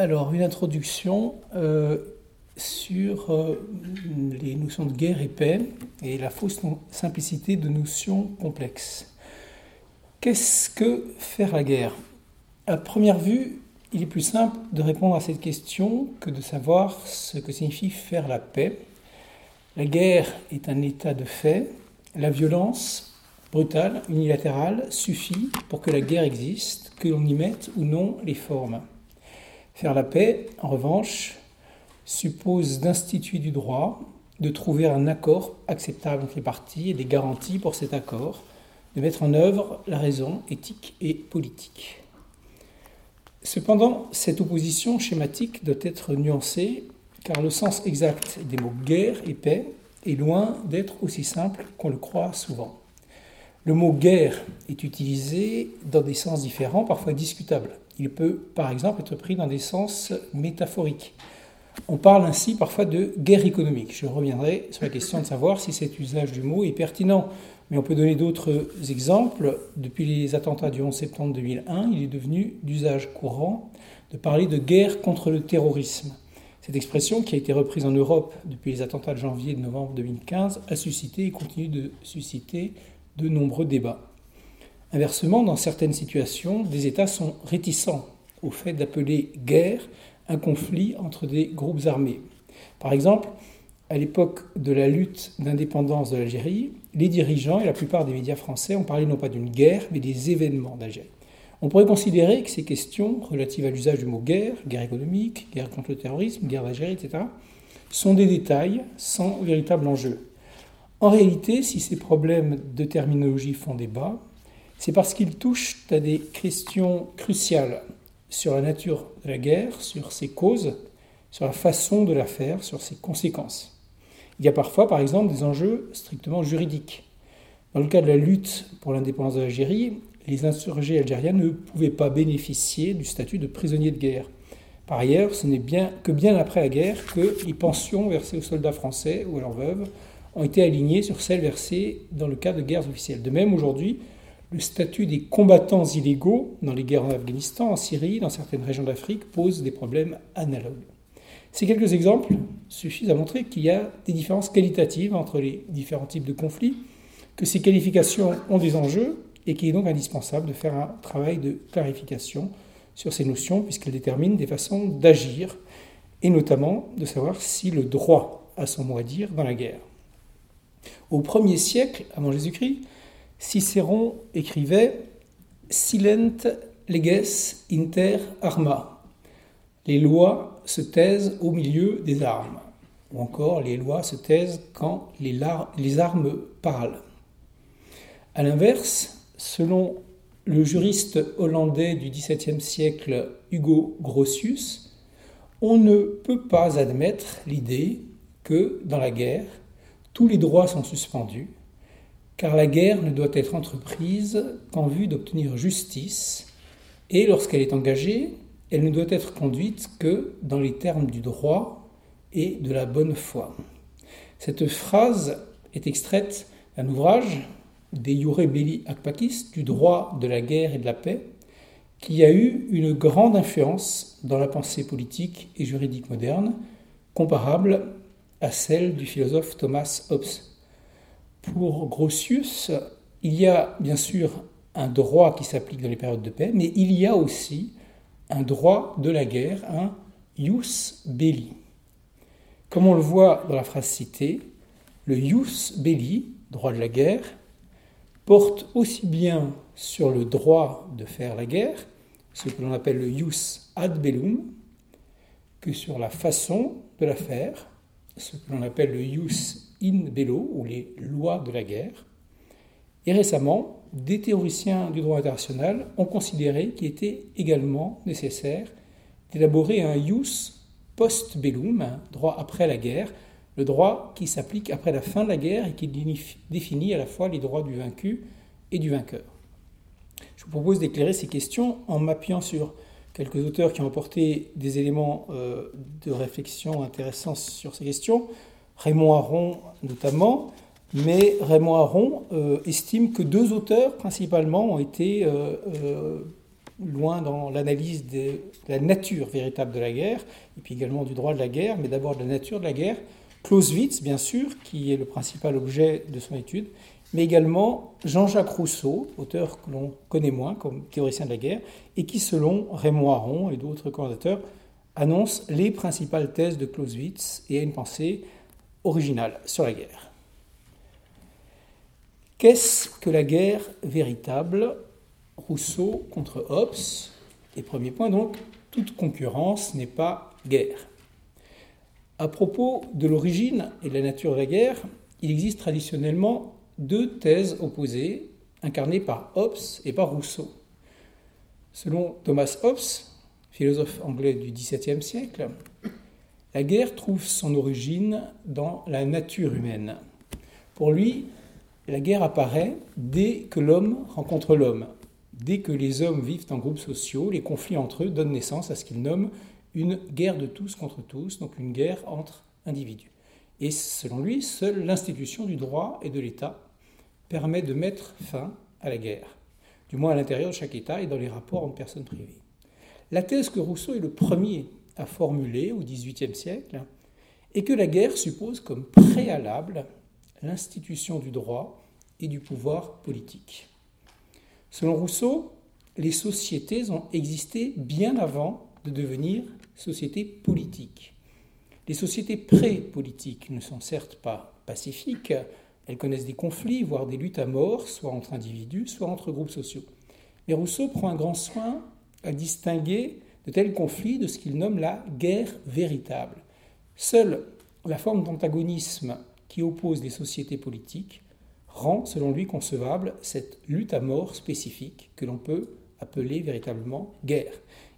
Alors, une introduction euh, sur euh, les notions de guerre et paix et la fausse simplicité de notions complexes. Qu'est-ce que faire la guerre? À première vue, il est plus simple de répondre à cette question que de savoir ce que signifie faire la paix. La guerre est un état de fait. La violence brutale, unilatérale, suffit pour que la guerre existe, que l'on y mette ou non les formes. Faire la paix, en revanche, suppose d'instituer du droit, de trouver un accord acceptable entre les parties et des garanties pour cet accord, de mettre en œuvre la raison éthique et politique. Cependant, cette opposition schématique doit être nuancée car le sens exact des mots guerre et paix est loin d'être aussi simple qu'on le croit souvent. Le mot guerre est utilisé dans des sens différents, parfois discutables. Il peut par exemple être pris dans des sens métaphoriques. On parle ainsi parfois de guerre économique. Je reviendrai sur la question de savoir si cet usage du mot est pertinent. Mais on peut donner d'autres exemples. Depuis les attentats du 11 septembre 2001, il est devenu d'usage courant de parler de guerre contre le terrorisme. Cette expression, qui a été reprise en Europe depuis les attentats de janvier et de novembre 2015, a suscité et continue de susciter de nombreux débats. Inversement, dans certaines situations, des États sont réticents au fait d'appeler guerre un conflit entre des groupes armés. Par exemple, à l'époque de la lutte d'indépendance de l'Algérie, les dirigeants et la plupart des médias français ont parlé non pas d'une guerre, mais des événements d'Algérie. On pourrait considérer que ces questions relatives à l'usage du mot guerre, guerre économique, guerre contre le terrorisme, guerre d'Algérie, etc., sont des détails sans véritable enjeu. En réalité, si ces problèmes de terminologie font débat, c'est parce qu'ils touchent à des questions cruciales sur la nature de la guerre, sur ses causes, sur la façon de la faire, sur ses conséquences. Il y a parfois, par exemple, des enjeux strictement juridiques. Dans le cas de la lutte pour l'indépendance de l'Algérie, les insurgés algériens ne pouvaient pas bénéficier du statut de prisonnier de guerre. Par ailleurs, ce n'est que bien après la guerre que les pensions versées aux soldats français ou à leurs veuves ont été alignées sur celles versées dans le cas de guerres officielles. De même, aujourd'hui, le statut des combattants illégaux dans les guerres en Afghanistan, en Syrie, dans certaines régions d'Afrique pose des problèmes analogues. Ces quelques exemples suffisent à montrer qu'il y a des différences qualitatives entre les différents types de conflits, que ces qualifications ont des enjeux et qu'il est donc indispensable de faire un travail de clarification sur ces notions puisqu'elles déterminent des façons d'agir et notamment de savoir si le droit a son mot à dire dans la guerre. Au 1er siècle avant Jésus-Christ, Cicéron écrivait Silent leges inter arma. Les lois se taisent au milieu des armes. Ou encore, les lois se taisent quand les, armes parlent. A l'inverse, selon le juriste hollandais du XVIIe siècle Hugo Grotius, on ne peut pas admettre l'idée que, dans la guerre, tous les droits sont suspendus, car la guerre ne doit être entreprise qu'en vue d'obtenir justice, et lorsqu'elle est engagée, elle ne doit être conduite que dans les termes du droit et de la bonne foi. Cette phrase est extraite d'un ouvrage des Iure Belli ac du droit de la guerre et de la paix, qui a eu une grande influence dans la pensée politique et juridique moderne, comparable à celle du philosophe Thomas Hobbes. Pour Grotius, il y a bien sûr un droit qui s'applique dans les périodes de paix, mais il y a aussi un droit de la guerre, un ius belli. Comme on le voit dans la phrase citée, le ius belli, droit de la guerre, porte aussi bien sur le droit de faire la guerre, ce que l'on appelle le ius ad bellum, que sur la façon de la faire, ce que l'on appelle le ius in bello, ou les lois de la guerre. Et récemment, des théoriciens du droit international ont considéré qu'il était également nécessaire d'élaborer un ius post bellum, un droit après la guerre, le droit qui s'applique après la fin de la guerre et qui définit à la fois les droits du vaincu et du vainqueur. Je vous propose d'éclairer ces questions en m'appuyant sur quelques auteurs qui ont apporté des éléments euh, de réflexion intéressants sur ces questions. Raymond Aron notamment, mais Raymond Aron euh, estime que deux auteurs principalement ont été euh, loin dans l'analyse de la nature véritable de la guerre, et puis également du droit de la guerre, mais d'abord de la nature de la guerre. Clausewitz, bien sûr, qui est le principal objet de son étude, mais également Jean-Jacques Rousseau, auteur que l'on connaît moins comme théoricien de la guerre, et qui, selon Raymond Aron et d'autres commentateurs, annonce les principales thèses de Clausewitz et a une pensée originale sur la guerre. Qu'est-ce que la guerre véritable? Rousseau contre Hobbes. Et premier point donc, toute concurrence n'est pas guerre. À propos de l'origine et de la nature de la guerre, il existe traditionnellement deux thèses opposées, incarnées par Hobbes et par Rousseau. Selon Thomas Hobbes, philosophe anglais du XVIIe siècle, la guerre trouve son origine dans la nature humaine. Pour lui, la guerre apparaît dès que l'homme rencontre l'homme, Dès que les hommes vivent en groupes sociaux, les conflits entre eux donnent naissance à ce qu'il nomme une guerre de tous contre tous, donc une guerre entre individus. Et selon lui, seule l'institution du droit et de l'État permet de mettre fin à la guerre, du moins à l'intérieur de chaque État et dans les rapports entre personnes privées. La thèse que Rousseau est le premier à formuler au XVIIIe siècle est que la guerre suppose comme préalable l'institution du droit et du pouvoir politique. Selon Rousseau, les sociétés ont existé bien avant de devenir sociétés politiques. Les sociétés pré-politiques ne sont certes pas pacifiques, elles connaissent des conflits, voire des luttes à mort, soit entre individus, soit entre groupes sociaux. Mais Rousseau prend un grand soin à distinguer de tels conflits de ce qu'il nomme la guerre véritable. Seule la forme d'antagonisme qui oppose les sociétés politiques rend, selon lui, concevable cette lutte à mort spécifique que l'on peut appeler véritablement guerre.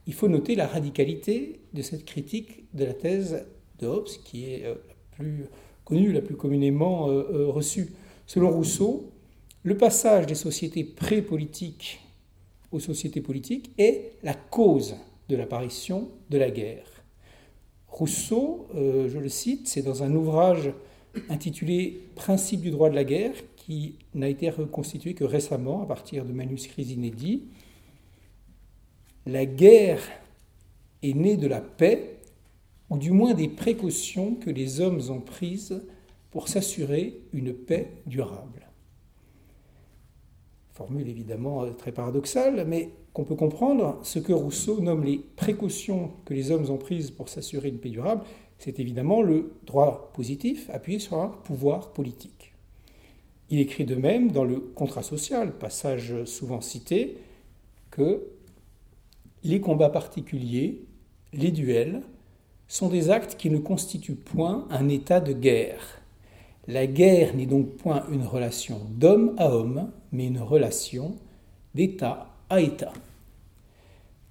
Il faut noter la radicalité de cette critique de la thèse de Hobbes, qui est euh, la plus connue, la plus communément euh, euh, reçue. Selon Rousseau, le passage des sociétés pré-politiques aux sociétés politiques est la cause de l'apparition de la guerre. Rousseau, je le cite, c'est dans un ouvrage intitulé Principe du droit de la guerre qui n'a été reconstitué que récemment à partir de manuscrits inédits. La guerre est née de la paix, ou du moins des précautions que les hommes ont prises pour s'assurer une paix durable. Formule évidemment euh, très paradoxale, mais qu'on peut comprendre, ce que Rousseau nomme les précautions que les hommes ont prises pour s'assurer une paix durable, c'est évidemment le droit positif appuyé sur un pouvoir politique. Il écrit de même dans le contrat social, passage souvent cité, que les combats particuliers, les duels, sont des actes qui ne constituent point un état de guerre. La guerre n'est donc point une relation d'homme à homme, mais une relation d'état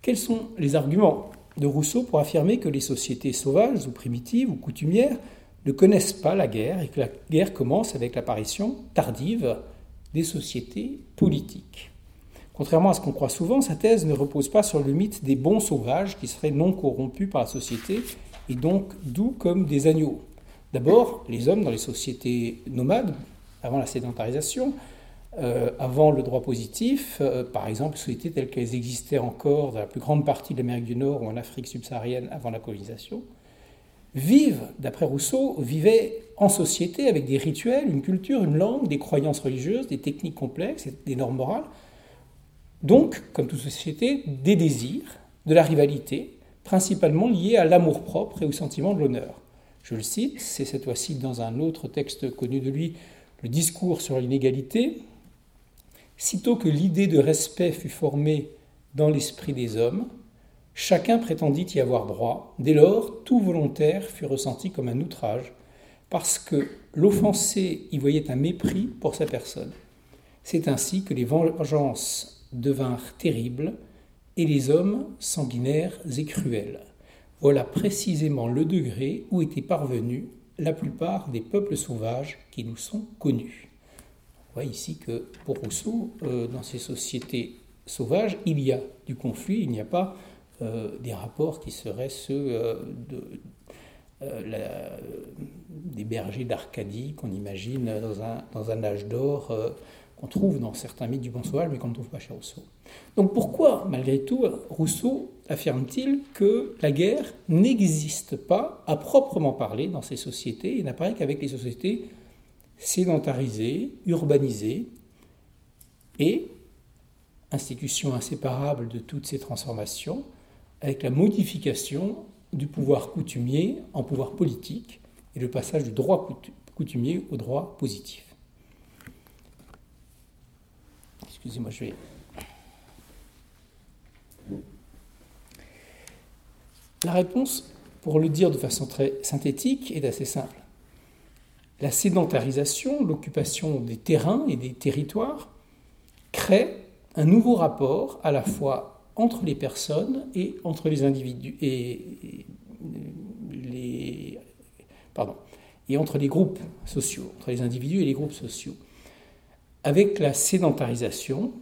Quels sont les arguments de Rousseau pour affirmer que les sociétés sauvages ou primitives ou coutumières ne connaissent pas la guerre et que la guerre commence avec l'apparition tardive des sociétés politiques? Contrairement à ce qu'on croit souvent, sa thèse ne repose pas sur le mythe des bons sauvages qui seraient non corrompus par la société et donc doux comme des agneaux. D'abord, les hommes dans les sociétés nomades, avant la sédentarisation, euh, avant le droit positif, euh, par exemple, sociétés telles qu'elles existaient encore dans la plus grande partie de l'Amérique du Nord ou en Afrique subsaharienne avant la colonisation, vivent, d'après Rousseau, vivaient en société avec des rituels, une culture, une langue, des croyances religieuses, des techniques complexes, des normes morales. Donc, comme toute société, des désirs, de la rivalité, principalement liés à l'amour-propre et au sentiment de l'honneur. Je le cite, c'est cette fois-ci dans un autre texte connu de lui, le discours sur l'inégalité. Sitôt que l'idée de respect fut formée dans l'esprit des hommes, Chacun prétendit y avoir droit. Dès lors, tout volontaire fut ressenti comme un outrage, parce que l'offensé y voyait un mépris pour sa personne. C'est ainsi que les vengeances devinrent terribles et les hommes sanguinaires et cruels. Voilà précisément le degré où étaient parvenus la plupart des peuples sauvages qui nous sont connus. Voit ici que pour Rousseau, euh, dans ces sociétés sauvages, il y a du conflit, il n'y a pas euh, des rapports qui seraient ceux euh, des bergers d'Arcadie qu'on imagine dans un, dans un âge d'or qu'on trouve dans certains mythes du bon sauvage, mais qu'on ne trouve pas chez Rousseau. Donc pourquoi, malgré tout, Rousseau affirme-t-il que la guerre n'existe pas à proprement parler dans ces sociétés et n'apparaît qu'avec les sociétés sédentarisées, urbanisées et institutions inséparables de toutes ces transformations, avec la modification du pouvoir coutumier en pouvoir politique et le passage du droit coutumier au droit positif. Excusez-moi, je vais. La réponse, pour le dire de façon très synthétique, est assez simple. La sédentarisation, l'occupation des terrains et des territoires, crée un nouveau rapport à la fois entre les personnes et entre les individus et les et entre les groupes sociaux, entre les individus et les groupes sociaux avec la sédentarisation,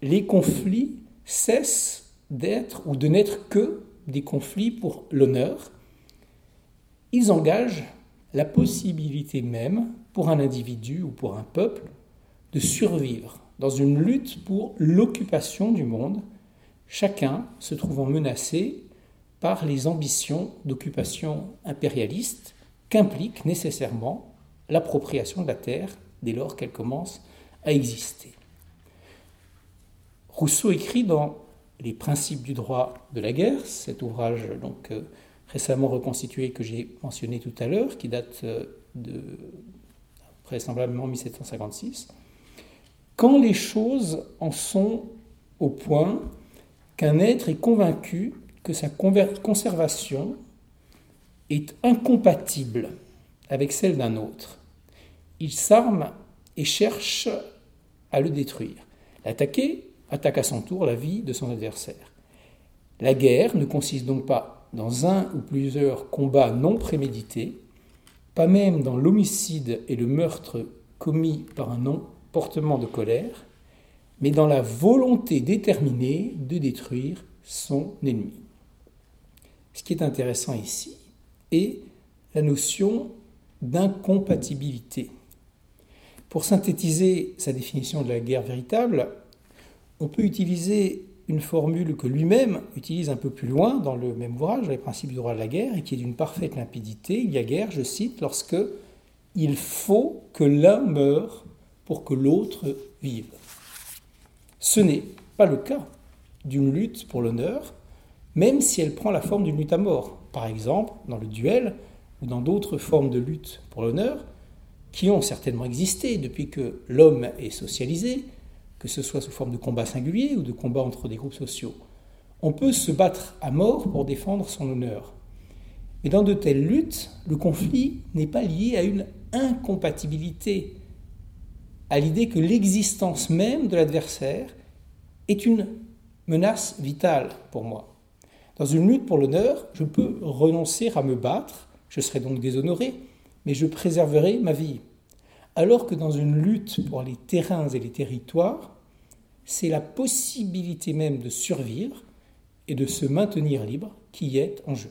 les conflits cessent d'être ou de n'être que des conflits pour l'honneur. Ils engagent la possibilité même pour un individu ou pour un peuple de survivre dans une lutte pour l'occupation du monde, chacun se trouvant menacé par les ambitions d'occupation impérialiste qu'implique nécessairement l'appropriation de la terre dès lors qu'elle commence à exister. Rousseau écrit dans Les principes du droit de la guerre, cet ouvrage donc euh, récemment reconstitué que j'ai mentionné tout à l'heure, qui date euh, de vraisemblablement 1756, quand les choses en sont au point qu'un être est convaincu que sa conservation est incompatible avec celle d'un autre, il s'arme et cherche à le détruire. L'attaquer attaque à son tour la vie de son adversaire. La guerre ne consiste donc pas dans un ou plusieurs combats non prémédités, pas même dans l'homicide et le meurtre commis par un emportement de colère, mais dans la volonté déterminée de détruire son ennemi. Ce qui est intéressant ici est la notion d'incompatibilité. Pour synthétiser sa définition de la guerre véritable, on peut utiliser une formule que lui-même utilise un peu plus loin dans le même ouvrage, Les principes du droit de la guerre, et qui est d'une parfaite limpidité. Il y a guerre, je cite, lorsque il faut que l'un meure pour que l'autre vive. Ce n'est pas le cas d'une lutte pour l'honneur, même si elle prend la forme d'une lutte à mort. Par exemple, dans le duel ou dans d'autres formes de lutte pour l'honneur, qui ont certainement existé depuis que l'homme est socialisé, que ce soit sous forme de combat singulier ou de combat entre des groupes sociaux. On peut se battre à mort pour défendre son honneur. Mais dans de telles luttes, le conflit n'est pas lié à une incompatibilité, à l'idée que l'existence même de l'adversaire est une menace vitale pour moi. Dans une lutte pour l'honneur, je peux renoncer à me battre, je serai donc déshonoré, mais je préserverai ma vie. Alors que dans une lutte pour les terrains et les territoires, c'est la possibilité même de survivre et de se maintenir libre qui est en jeu.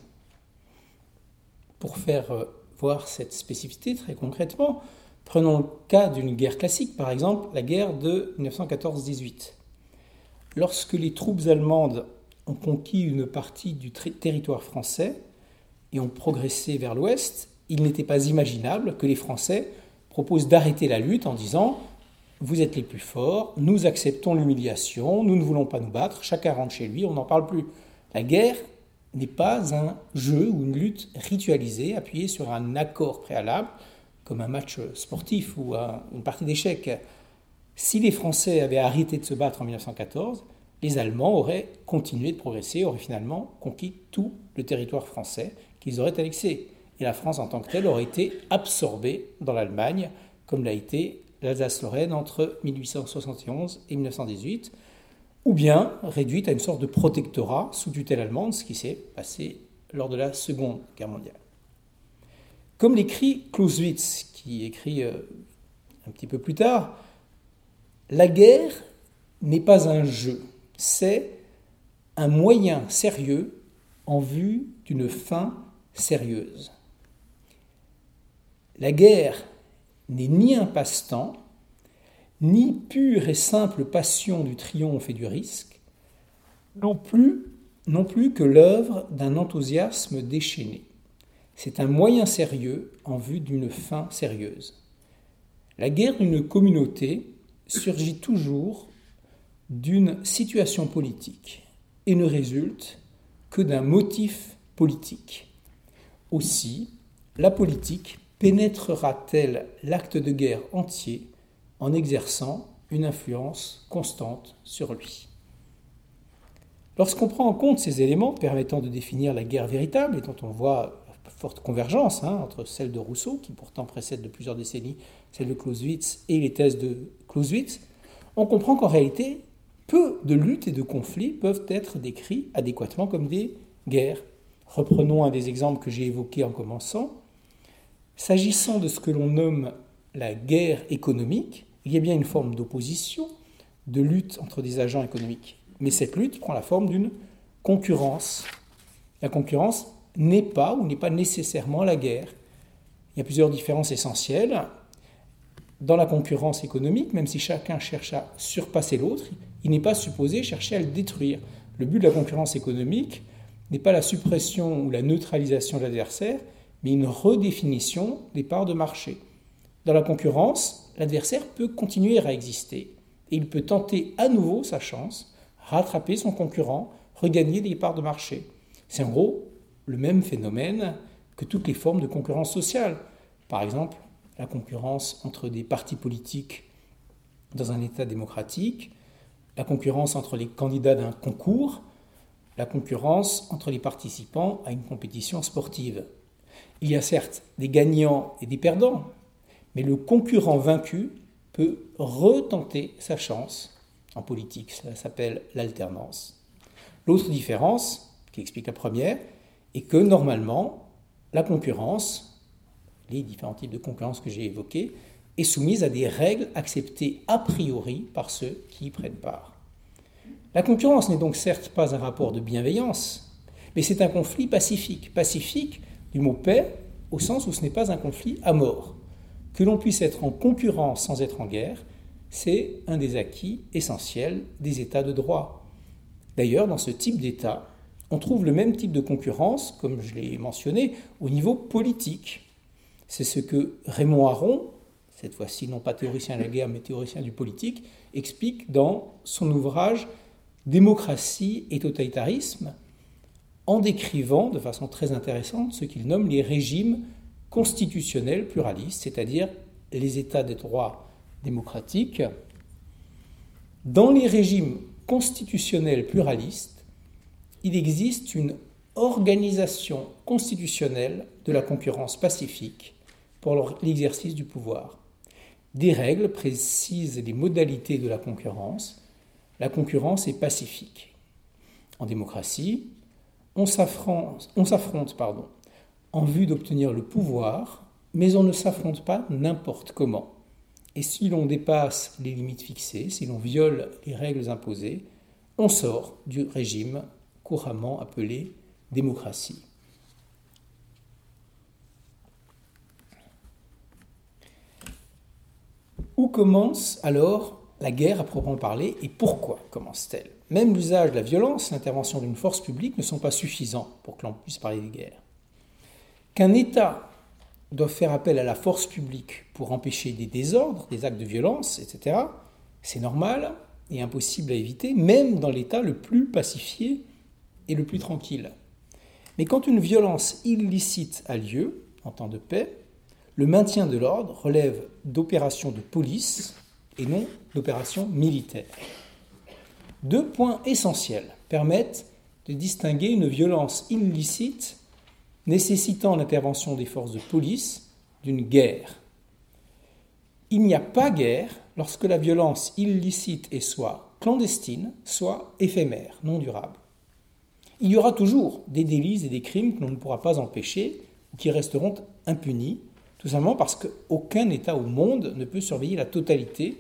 Pour faire euh, voir cette spécificité très concrètement, prenons le cas d'une guerre classique, par exemple la guerre de 1914-18. Lorsque les troupes allemandes ont conquis une partie du territoire français et ont progressé vers l'ouest, il n'était pas imaginable que les Français proposent d'arrêter la lutte en disant Vous êtes les plus forts, nous acceptons l'humiliation, nous ne voulons pas nous battre, chacun rentre chez lui, on n'en parle plus. La guerre n'est pas un jeu ou une lutte ritualisée appuyée sur un accord préalable, comme un match sportif ou une partie d'échecs. Si les Français avaient arrêté de se battre en 1914, les Allemands auraient continué de progresser, auraient finalement conquis tout le territoire français qu'ils auraient annexé et la France en tant que telle aurait été absorbée dans l'Allemagne, comme l'a été l'Alsace-Lorraine entre 1871 et 1918, ou bien réduite à une sorte de protectorat sous tutelle allemande, ce qui s'est passé lors de la Seconde Guerre mondiale. Comme l'écrit Clausewitz, qui écrit euh, un petit peu plus tard, la guerre n'est pas un jeu, c'est un moyen sérieux en vue d'une fin sérieuse. La guerre n'est ni un passe-temps, ni pure et simple passion du triomphe et du risque, non plus, que l'œuvre d'un enthousiasme déchaîné. C'est un moyen sérieux en vue d'une fin sérieuse. La guerre d'une communauté surgit toujours d'une situation politique et ne résulte que d'un motif politique. Aussi, la politique pénétrera-t-elle l'acte de guerre entier en exerçant une influence constante sur lui? Lorsqu'on prend en compte ces éléments permettant de définir la guerre véritable, et dont on voit forte convergence hein, entre celle de Rousseau, qui pourtant précède de plusieurs décennies celle de Clausewitz, et les thèses de Clausewitz, on comprend qu'en réalité, peu de luttes et de conflits peuvent être décrits adéquatement comme des guerres. Reprenons un des exemples que j'ai évoqués en commençant. S'agissant de ce que l'on nomme la guerre économique, il y a bien une forme d'opposition, de lutte entre des agents économiques. Mais cette lutte prend la forme d'une concurrence. La concurrence n'est pas ou n'est pas nécessairement la guerre. Il y a plusieurs différences essentielles. Dans la concurrence économique, même si chacun cherche à surpasser l'autre, il n'est pas supposé chercher à le détruire. Le but de la concurrence économique n'est pas la suppression ou la neutralisation de l'adversaire, mais une redéfinition des parts de marché. Dans la concurrence, l'adversaire peut continuer à exister et il peut tenter à nouveau sa chance, rattraper son concurrent, regagner des parts de marché. C'est en gros le même phénomène que toutes les formes de concurrence sociale. Par exemple, la concurrence entre des partis politiques dans un État démocratique, la concurrence entre les candidats d'un concours, la concurrence entre les participants à une compétition sportive. Il y a certes des gagnants et des perdants, mais le concurrent vaincu peut retenter sa chance en politique. Ça s'appelle l'alternance. L'autre différence, qui explique la première, est que normalement, la concurrence, les différents types de concurrence que j'ai évoqués, est soumise à des règles acceptées a priori par ceux qui y prennent part. La concurrence n'est donc certes pas un rapport de bienveillance, mais c'est un conflit pacifique. Pacifique du mot paix au sens où ce n'est pas un conflit à mort. Que l'on puisse être en concurrence sans être en guerre, c'est un des acquis essentiels des États de droit. D'ailleurs, dans ce type d'État, on trouve le même type de concurrence, comme je l'ai mentionné, au niveau politique. C'est ce que Raymond Aron, cette fois-ci non pas théoricien de la guerre, mais théoricien du politique, explique dans son ouvrage Démocratie et totalitarisme, en décrivant de façon très intéressante ce qu'il nomme les régimes constitutionnels pluralistes, c'est-à-dire les États des droits démocratiques. Dans les régimes constitutionnels pluralistes, il existe une organisation constitutionnelle de la concurrence pacifique pour l'exercice du pouvoir. Des règles précisent les modalités de la concurrence. La concurrence est pacifique. En démocratie, on s'affronte, pardon, en vue d'obtenir le pouvoir, mais on ne s'affronte pas n'importe comment. Et si l'on dépasse les limites fixées, si l'on viole les règles imposées, on sort du régime couramment appelé démocratie. Où commence alors la guerre à proprement parler et pourquoi commence-t-elle? Même l'usage de la violence, l'intervention d'une force publique ne sont pas suffisants pour que l'on puisse parler de guerre. Qu'un État doit faire appel à la force publique pour empêcher des désordres, des actes de violence, etc., c'est normal et impossible à éviter, même dans l'État le plus pacifié et le plus tranquille. Mais quand une violence illicite a lieu, en temps de paix, le maintien de l'ordre relève d'opérations de police et non d'opérations militaires. Deux points essentiels permettent de distinguer une violence illicite nécessitant l'intervention des forces de police d'une guerre. Il n'y a pas guerre lorsque la violence illicite est soit clandestine, soit éphémère, non durable. Il y aura toujours des délits et des crimes que l'on ne pourra pas empêcher ou qui resteront impunis, tout simplement parce qu'aucun État au monde ne peut surveiller la totalité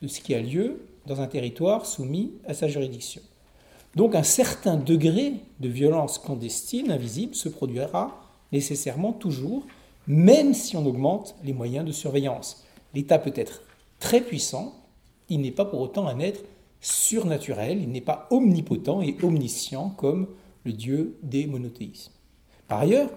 de ce qui a lieu dans un territoire soumis à sa juridiction. Donc un certain degré de violence clandestine, invisible, se produira nécessairement toujours, même si on augmente les moyens de surveillance. L'État peut être très puissant, il n'est pas pour autant un être surnaturel, il n'est pas omnipotent et omniscient comme le Dieu des monothéismes. Par ailleurs,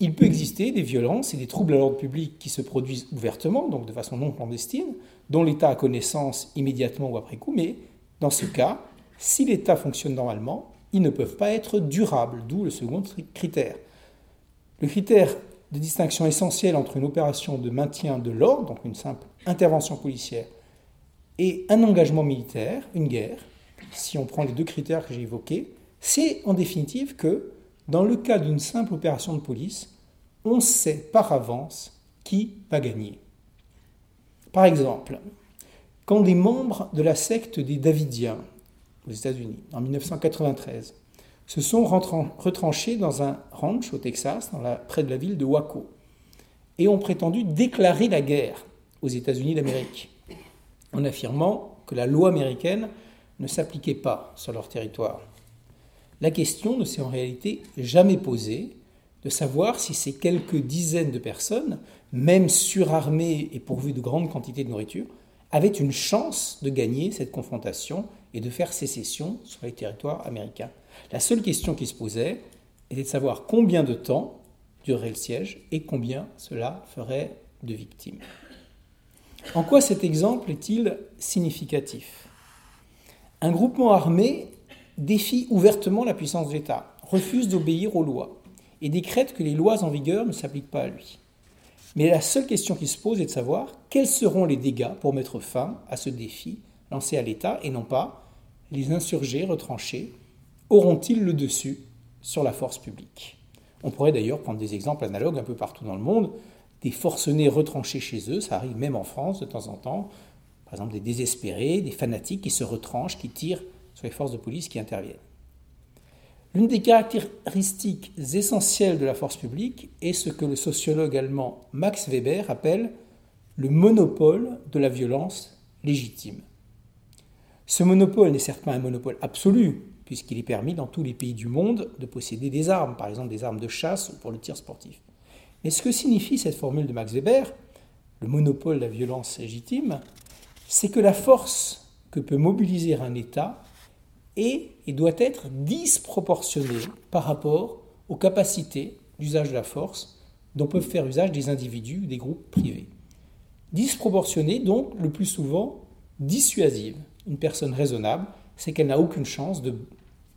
il peut exister des violences et des troubles à l'ordre public qui se produisent ouvertement, donc de façon non clandestine, dont l'État a connaissance immédiatement ou après coup, mais dans ce cas, si l'État fonctionne normalement, ils ne peuvent pas être durables, d'où le second critère. Le critère de distinction essentielle entre une opération de maintien de l'ordre, donc une simple intervention policière, et un engagement militaire, une guerre, si on prend les deux critères que j'ai évoqués, c'est en définitive que, dans le cas d'une simple opération de police, on sait par avance qui va gagner. Par exemple, quand des membres de la secte des Davidiens aux États-Unis, en 1993, se sont retranchés dans un ranch au Texas, près de la ville de Waco, et ont prétendu déclarer la guerre aux États-Unis d'Amérique, en affirmant que la loi américaine ne s'appliquait pas sur leur territoire. La question ne s'est en réalité jamais posée de savoir si ces quelques dizaines de personnes, même surarmées et pourvues de grandes quantités de nourriture, avaient une chance de gagner cette confrontation et de faire sécession sur les territoires américains. La seule question qui se posait était de savoir combien de temps durerait le siège et combien cela ferait de victimes. En quoi cet exemple est-il significatif? Un groupement armé défie ouvertement la puissance de l'État, refuse d'obéir aux lois et décrète que les lois en vigueur ne s'appliquent pas à lui. Mais la seule question qui se pose est de savoir quels seront les dégâts pour mettre fin à ce défi lancé à l'État et non pas les insurgés retranchés auront-ils le dessus sur la force publique On pourrait d'ailleurs prendre des exemples analogues un peu partout dans le monde, des forcenés retranchés chez eux, ça arrive même en France de temps en temps, par exemple des désespérés, des fanatiques qui se retranchent, qui tirent sur les forces de police qui interviennent. L'une des caractéristiques essentielles de la force publique est ce que le sociologue allemand Max Weber appelle le monopole de la violence légitime. Ce monopole n'est certes pas un monopole absolu, puisqu'il est permis dans tous les pays du monde de posséder des armes, par exemple des armes de chasse ou pour le tir sportif. Mais ce que signifie cette formule de Max Weber, le monopole de la violence légitime, c'est que la force que peut mobiliser un État et doit être disproportionnée par rapport aux capacités d'usage de la force dont peuvent faire usage des individus ou des groupes privés. Disproportionnée donc le plus souvent dissuasive. Une personne raisonnable, c'est qu'elle n'a aucune chance de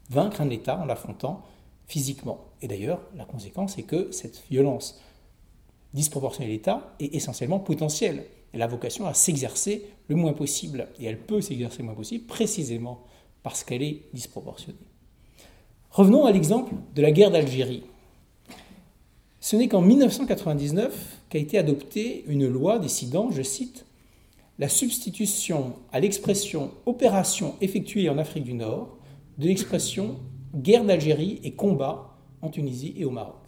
vaincre un État en l'affrontant physiquement. Et d'ailleurs, la conséquence est que cette violence disproportionnée de l'État est essentiellement potentielle. Elle a vocation à s'exercer le moins possible. Et elle peut s'exercer le moins possible précisément parce qu'elle est disproportionnée. Revenons à l'exemple de la guerre d'Algérie. Ce n'est qu'en 1999 qu'a été adoptée une loi décidant, je cite, la substitution à l'expression opération effectuée en Afrique du Nord de l'expression guerre d'Algérie et combat en Tunisie et au Maroc.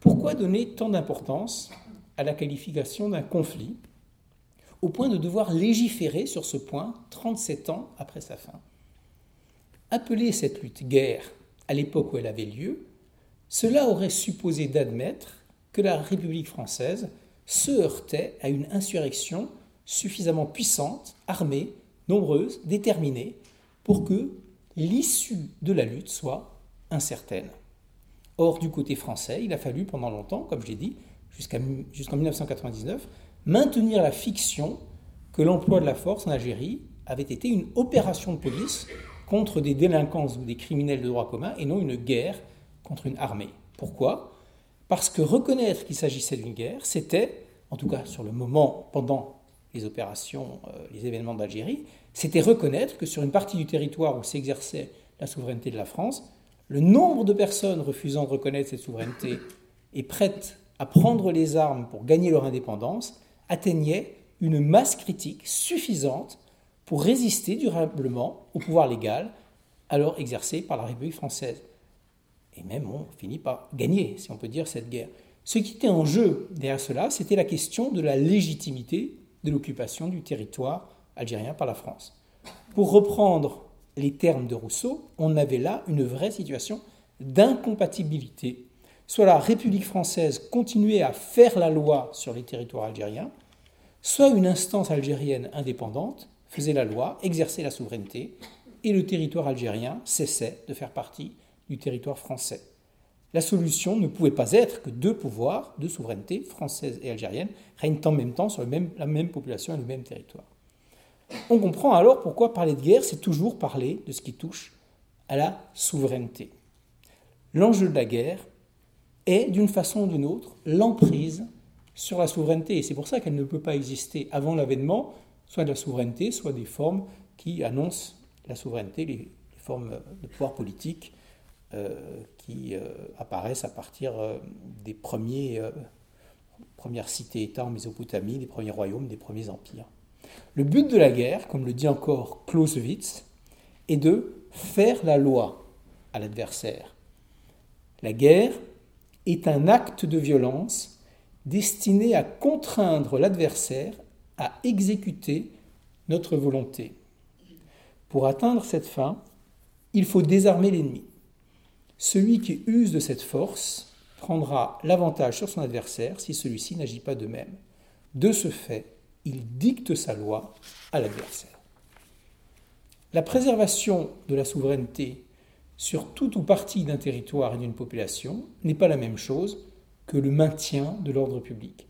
Pourquoi donner tant d'importance à la qualification d'un conflit au point de devoir légiférer sur ce point 37 ans après sa fin? Appeler cette lutte guerre à l'époque où elle avait lieu, cela aurait supposé d'admettre que la République française se heurtait à une insurrection suffisamment puissante, armée, nombreuse, déterminée, pour que l'issue de la lutte soit incertaine. Or, du côté français, il a fallu pendant longtemps, comme j'ai dit, jusqu'en 1999, maintenir la fiction que l'emploi de la force en Algérie avait été une opération de police contre des délinquants ou des criminels de droit commun et non une guerre contre une armée. Pourquoi? Parce que reconnaître qu'il s'agissait d'une guerre, c'était, en tout cas sur le moment pendant les opérations, euh, les événements d'Algérie, c'était reconnaître que sur une partie du territoire où s'exerçait la souveraineté de la France, le nombre de personnes refusant de reconnaître cette souveraineté et prêtes à prendre les armes pour gagner leur indépendance atteignait une masse critique suffisante pour résister durablement au pouvoir légal alors exercé par la République française. Et même on finit par gagner, si on peut dire, cette guerre. Ce qui était en jeu derrière cela, c'était la question de la légitimité de l'occupation du territoire algérien par la France. Pour reprendre les termes de Rousseau, on avait là une vraie situation d'incompatibilité. Soit la République française continuait à faire la loi sur les territoires algériens, soit une instance algérienne indépendante faisait la loi, exerçait la souveraineté, et le territoire algérien cessait de faire partie du territoire français. La solution ne pouvait pas être que deux pouvoirs, deux souverainetés, française et algérienne, règnent en même temps sur la même population et le même territoire. On comprend alors pourquoi parler de guerre, c'est toujours parler de ce qui touche à la souveraineté. L'enjeu de la guerre est, d'une façon ou d'une autre, l'emprise sur la souveraineté. Et c'est pour ça qu'elle ne peut pas exister avant l'avènement, soit de la souveraineté, soit des formes qui annoncent la souveraineté, les, formes de pouvoir politique euh, qui euh, apparaissent à partir euh, des premières cités-États en Mésopotamie, des premiers royaumes, des premiers empires. Le but de la guerre, comme le dit encore Clausewitz, est de faire la loi à l'adversaire. La guerre est un acte de violence destiné à contraindre l'adversaire à exécuter notre volonté. Pour atteindre cette fin, il faut désarmer l'ennemi. Celui qui use de cette force prendra l'avantage sur son adversaire si celui-ci n'agit pas de même. De ce fait, il dicte sa loi à l'adversaire. La préservation de la souveraineté sur tout ou partie d'un territoire et d'une population n'est pas la même chose que le maintien de l'ordre public.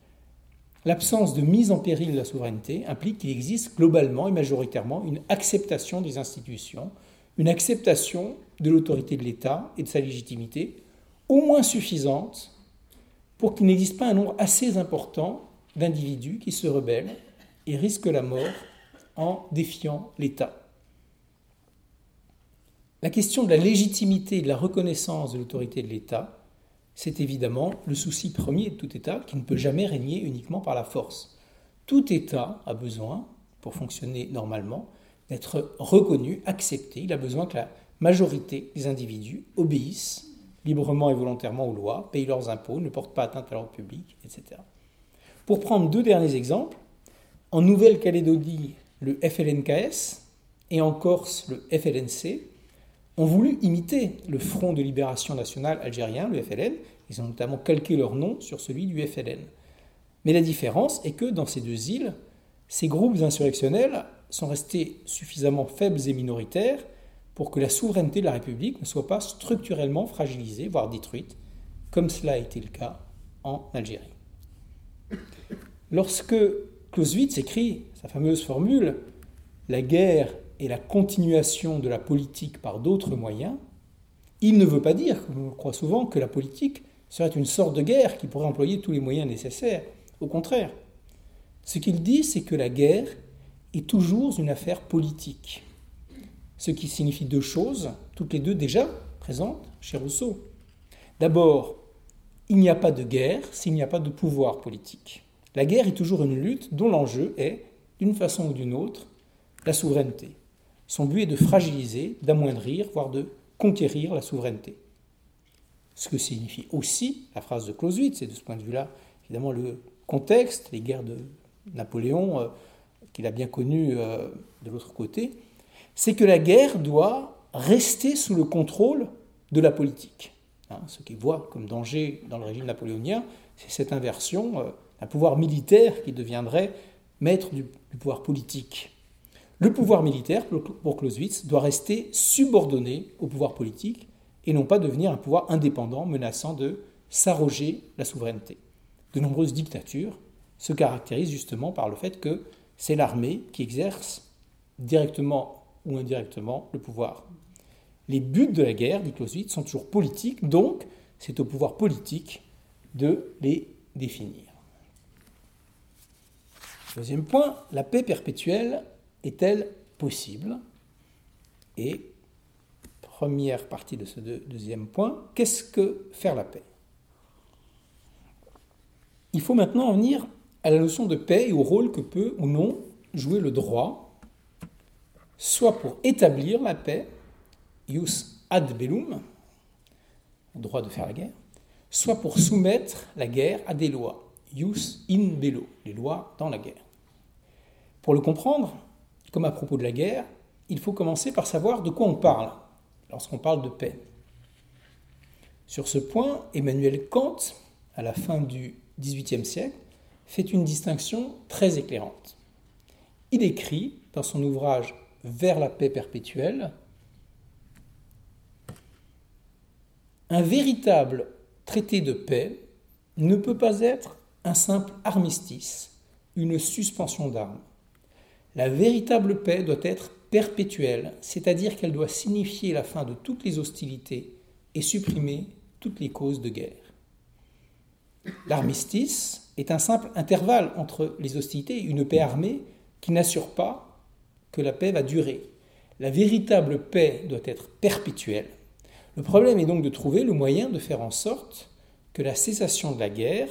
L'absence de mise en péril de la souveraineté implique qu'il existe globalement et majoritairement une acceptation des institutions, une acceptation de l'autorité de l'État et de sa légitimité, au moins suffisante pour qu'il n'existe pas un nombre assez important d'individus qui se rebellent et risquent la mort en défiant l'État. La question de la légitimité et de la reconnaissance de l'autorité de l'État, c'est évidemment le souci premier de tout État qui ne peut jamais régner uniquement par la force. Tout État a besoin, pour fonctionner normalement, d'être reconnu, accepté. Il a besoin que la majorité des individus obéissent librement et volontairement aux lois, payent leurs impôts, ne portent pas atteinte à l'ordre public, etc. Pour prendre deux derniers exemples, en Nouvelle-Calédonie, le FLNKS et en Corse, le FLNC ont voulu imiter le Front de libération nationale algérien, le FLN. Ils ont notamment calqué leur nom sur celui du FLN. Mais la différence est que dans ces deux îles, ces groupes insurrectionnels sont restés suffisamment faibles et minoritaires pour que la souveraineté de la République ne soit pas structurellement fragilisée, voire détruite, comme cela a été le cas en Algérie. Lorsque Clausewitz écrit sa fameuse formule La guerre et la continuation de la politique par d'autres moyens, il ne veut pas dire, comme on le croit souvent, que la politique serait une sorte de guerre qui pourrait employer tous les moyens nécessaires. Au contraire, ce qu'il dit, c'est que la guerre est toujours une affaire politique. Ce qui signifie deux choses, toutes les deux déjà présentes chez Rousseau. D'abord, il n'y a pas de guerre s'il n'y a pas de pouvoir politique. La guerre est toujours une lutte dont l'enjeu est, d'une façon ou d'une autre, la souveraineté. Son but est de fragiliser, d'amoindrir, voire de conquérir la souveraineté. Ce que signifie aussi la phrase de Clausewitz, et de ce point de vue-là, évidemment, le contexte, les guerres de Napoléon, euh, qu'il a bien connu euh, de l'autre côté, c'est que la guerre doit rester sous le contrôle de la politique. Hein, ce qu'il voit comme danger dans le régime napoléonien, c'est cette inversion, euh, un pouvoir militaire qui deviendrait maître du pouvoir politique. Le pouvoir militaire, pour Clausewitz, doit rester subordonné au pouvoir politique et non pas devenir un pouvoir indépendant menaçant de s'arroger la souveraineté. De nombreuses dictatures se caractérisent justement par le fait que c'est l'armée qui exerce directement ou indirectement le pouvoir. Les buts de la guerre, dit Clausewitz, sont toujours politiques, donc c'est au pouvoir politique de les définir. Deuxième point, la paix perpétuelle est-elle possible? Et première partie de ce deuxième point, qu'est-ce que faire la paix? Il faut maintenant en venir à la notion de paix et au rôle que peut ou non jouer le droit, soit pour établir la paix, ius ad bellum, droit de faire la guerre, soit pour soumettre la guerre à des lois, ius in bello, les lois dans la guerre. Pour le comprendre, comme à propos de la guerre, il faut commencer par savoir de quoi on parle lorsqu'on parle de paix. Sur ce point, Emmanuel Kant, à la fin du XVIIIe siècle, fait une distinction très éclairante. Il écrit dans son ouvrage Vers la paix perpétuelle, un véritable traité de paix ne peut pas être un simple armistice, une suspension d'armes. La véritable paix doit être perpétuelle, c'est-à-dire qu'elle doit signifier la fin de toutes les hostilités et supprimer toutes les causes de guerre. L'armistice est un simple intervalle entre les hostilités et une paix armée qui n'assure pas que la paix va durer. La véritable paix doit être perpétuelle. Le problème est donc de trouver le moyen de faire en sorte que la cessation de la guerre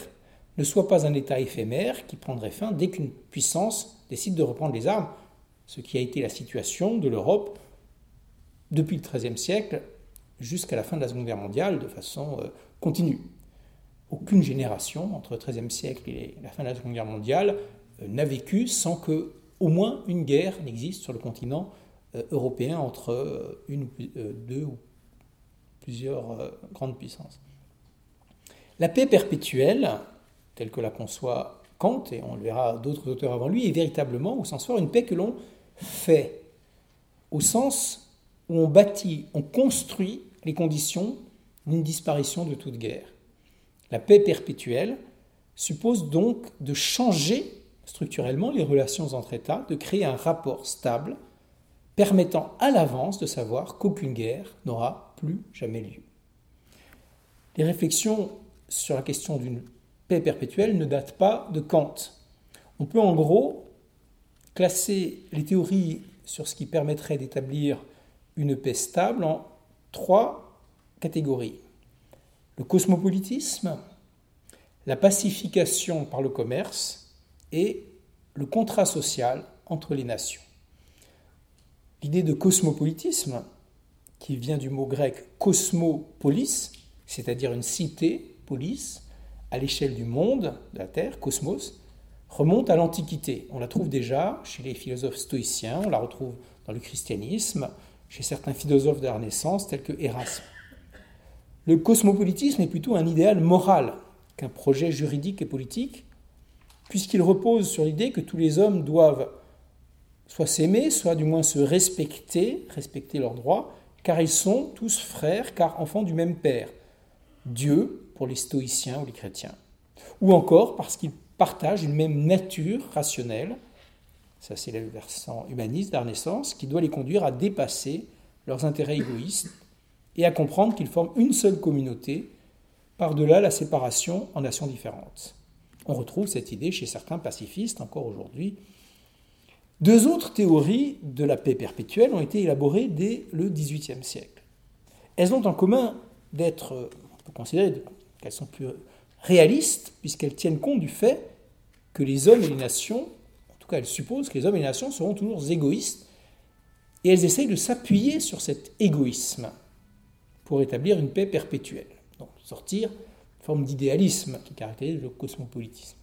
ne soit pas un état éphémère qui prendrait fin dès qu'une puissance décide de reprendre les armes, ce qui a été la situation de l'Europe depuis le XIIIe siècle jusqu'à la fin de la Seconde Guerre mondiale de façon euh, continue. Aucune génération entre le XIIIe siècle et la fin de la Seconde Guerre mondiale euh, n'a vécu sans que au moins une guerre n'existe sur le continent euh, européen entre une, deux ou plusieurs grandes puissances. La paix perpétuelle, telle que la conçoit Kant, et on le verra d'autres auteurs avant lui, est véritablement, au sens fort, une paix que l'on fait, au sens où on bâtit, on construit les conditions d'une disparition de toute guerre. La paix perpétuelle suppose donc de changer structurellement les relations entre États, de créer un rapport stable permettant à l'avance de savoir qu'aucune guerre n'aura plus jamais lieu. Les réflexions sur la question d'une perpétuelle ne datent pas de Kant. On peut en gros classer les théories sur ce qui permettrait d'établir une paix stable en trois catégories. Le cosmopolitisme, la pacification par le commerce et le contrat social entre les nations. L'idée de cosmopolitisme, qui vient du mot grec cosmopolis, c'est-à-dire une cité, polis, à l'échelle du monde, de la Terre, cosmos, remonte à l'Antiquité. On la trouve déjà chez les philosophes stoïciens, on la retrouve dans le christianisme, chez certains philosophes de la Renaissance tels que Erasme. Le cosmopolitisme est plutôt un idéal moral qu'un projet juridique et politique, puisqu'il repose sur l'idée que tous les hommes doivent soit s'aimer, soit du moins se respecter, respecter leurs droits, car ils sont tous frères, car enfants du même Père, Dieu pour les stoïciens ou les chrétiens, ou encore parce qu'ils partagent une même nature rationnelle, ça c'est le versant humaniste de qui doit les conduire à dépasser leurs intérêts égoïstes et à comprendre qu'ils forment une seule communauté, par-delà la séparation en nations différentes. On retrouve cette idée chez certains pacifistes encore aujourd'hui. Deux autres théories de la paix perpétuelle ont été élaborées dès le XVIIIe siècle. Elles ont en commun d'être, on peut considérer qu'elles sont plus réalistes, puisqu'elles tiennent compte du fait que les hommes et les nations elle suppose que les hommes et les nations seront toujours égoïstes, et elles essayent de s'appuyer sur cet égoïsme pour établir une paix perpétuelle, donc sortir une forme d'idéalisme qui caractérise le cosmopolitisme.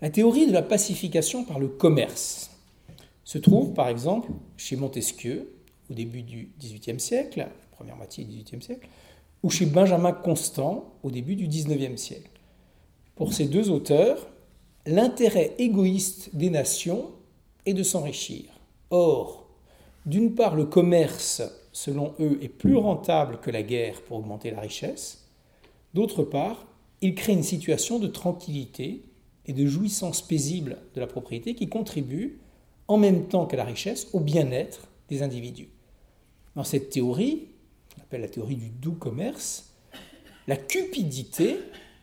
La théorie de la pacification par le commerce se trouve par exemple chez Montesquieu au début du XVIIIe siècle, première moitié du XVIIIe siècle, ou chez Benjamin Constant au début du XIXe siècle. Pour ces deux auteurs, l'intérêt égoïste des nations est de s'enrichir. Or, d'une part, le commerce, selon eux, est plus rentable que la guerre pour augmenter la richesse. D'autre part, il crée une situation de tranquillité et de jouissance paisible de la propriété qui contribue, en même temps qu'à la richesse, au bien-être des individus. Dans cette théorie, appelle la théorie du doux commerce, la cupidité,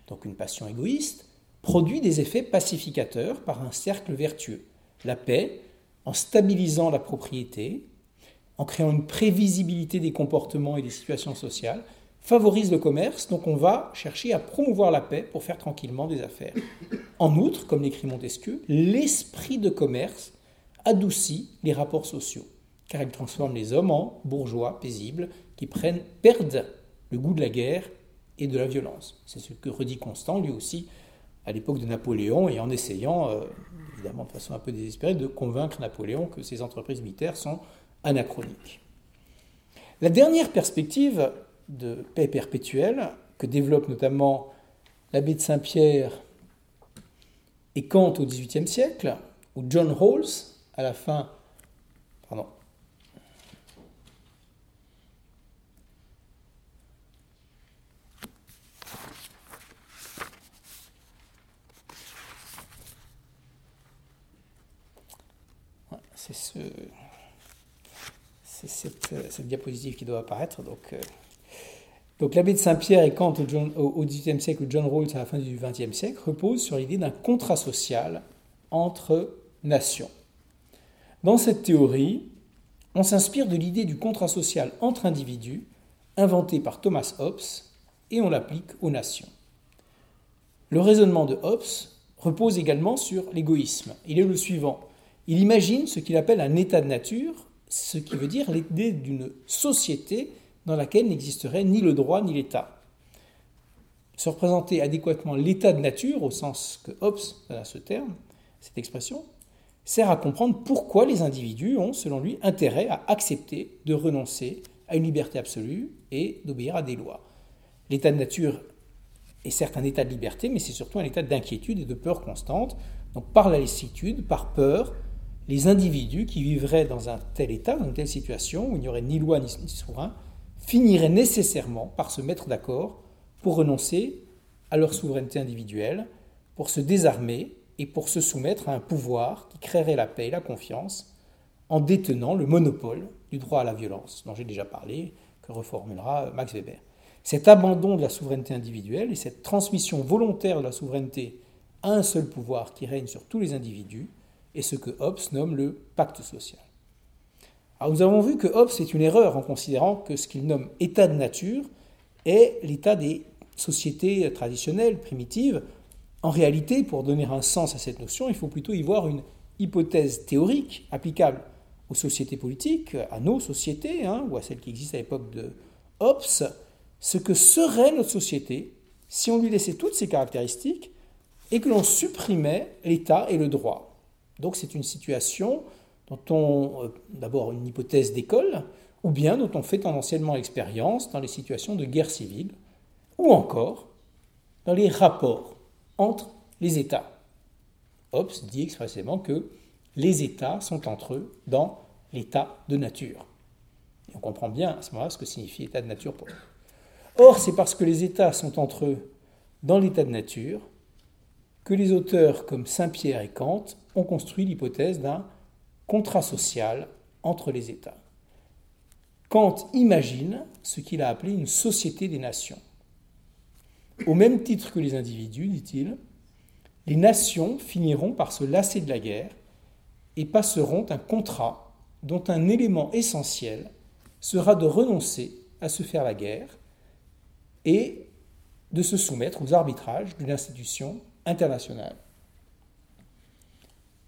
donc une passion égoïste, produit des effets pacificateurs par un cercle vertueux. La paix, en stabilisant la propriété, en créant une prévisibilité des comportements et des situations sociales, favorise le commerce, donc on va chercher à promouvoir la paix pour faire tranquillement des affaires. En outre, comme l'écrit Montesquieu, l'esprit de commerce adoucit les rapports sociaux, car il transforme les hommes en bourgeois paisibles qui prennent, perdent le goût de la guerre et de la violence. C'est ce que redit Constant, lui aussi, à l'époque de Napoléon et en essayant, euh, évidemment de façon un peu désespérée, de convaincre Napoléon que ces entreprises militaires sont anachroniques. La dernière perspective de paix perpétuelle que développe notamment l'abbé de Saint-Pierre et Kant au XVIIIe siècle, ou John Rawls à la fin. Pardon. C'est ce, cette, cette, diapositive qui doit apparaître. Donc, euh, l'abbé de Saint-Pierre et Kant au XVIIIe siècle ou John Rawls à la fin du XXe siècle reposent sur l'idée d'un contrat social entre nations. Dans cette théorie, on s'inspire de l'idée du contrat social entre individus inventée par Thomas Hobbes et on l'applique aux nations. Le raisonnement de Hobbes repose également sur l'égoïsme. Il est le suivant. Il imagine ce qu'il appelle un état de nature, ce qui veut dire l'idée d'une société dans laquelle n'existerait ni le droit ni l'État. Se représenter adéquatement l'état de nature, au sens que Hobbes donne à ce terme, cette expression, sert à comprendre pourquoi les individus ont, selon lui, intérêt à accepter de renoncer à une liberté absolue et d'obéir à des lois. L'état de nature est certes un état de liberté, mais c'est surtout un état d'inquiétude et de peur constante. Donc par la lassitude, par peur, les individus qui vivraient dans un tel état, dans une telle situation, où il n'y aurait ni loi ni souverain, finiraient nécessairement par se mettre d'accord pour renoncer à leur souveraineté individuelle, pour se désarmer et pour se soumettre à un pouvoir qui créerait la paix et la confiance en détenant le monopole du droit à la violence, dont j'ai déjà parlé, que reformulera Max Weber. Cet abandon de la souveraineté individuelle et cette transmission volontaire de la souveraineté à un seul pouvoir qui règne sur tous les individus est ce que Hobbes nomme le pacte social. Alors nous avons vu que Hobbes est une erreur en considérant que ce qu'il nomme état de nature est l'état des sociétés traditionnelles, primitives. En réalité, pour donner un sens à cette notion, il faut plutôt y voir une hypothèse théorique applicable aux sociétés politiques, à nos sociétés, hein, ou à celles qui existent à l'époque de Hobbes, ce que serait notre société si on lui laissait toutes ses caractéristiques et que l'on supprimait l'État et le droit? Donc c'est une situation dont on, euh, d'abord une hypothèse d'école, ou bien dont on fait tendanciellement l'expérience dans les situations de guerre civile, ou encore dans les rapports entre les États. Hobbes dit expressément que les États sont entre eux dans l'état de nature. Et on comprend bien à ce moment-là ce que signifie état de nature pour eux. Or, c'est parce que les États sont entre eux dans l'état de nature que les auteurs comme Saint-Pierre et Kant ont construit l'hypothèse d'un contrat social entre les États. Kant imagine ce qu'il a appelé une société des nations. Au même titre que les individus, dit-il, les nations finiront par se lasser de la guerre et passeront un contrat dont un élément essentiel sera de renoncer à se faire la guerre et de se soumettre aux arbitrages d'une institution internationale.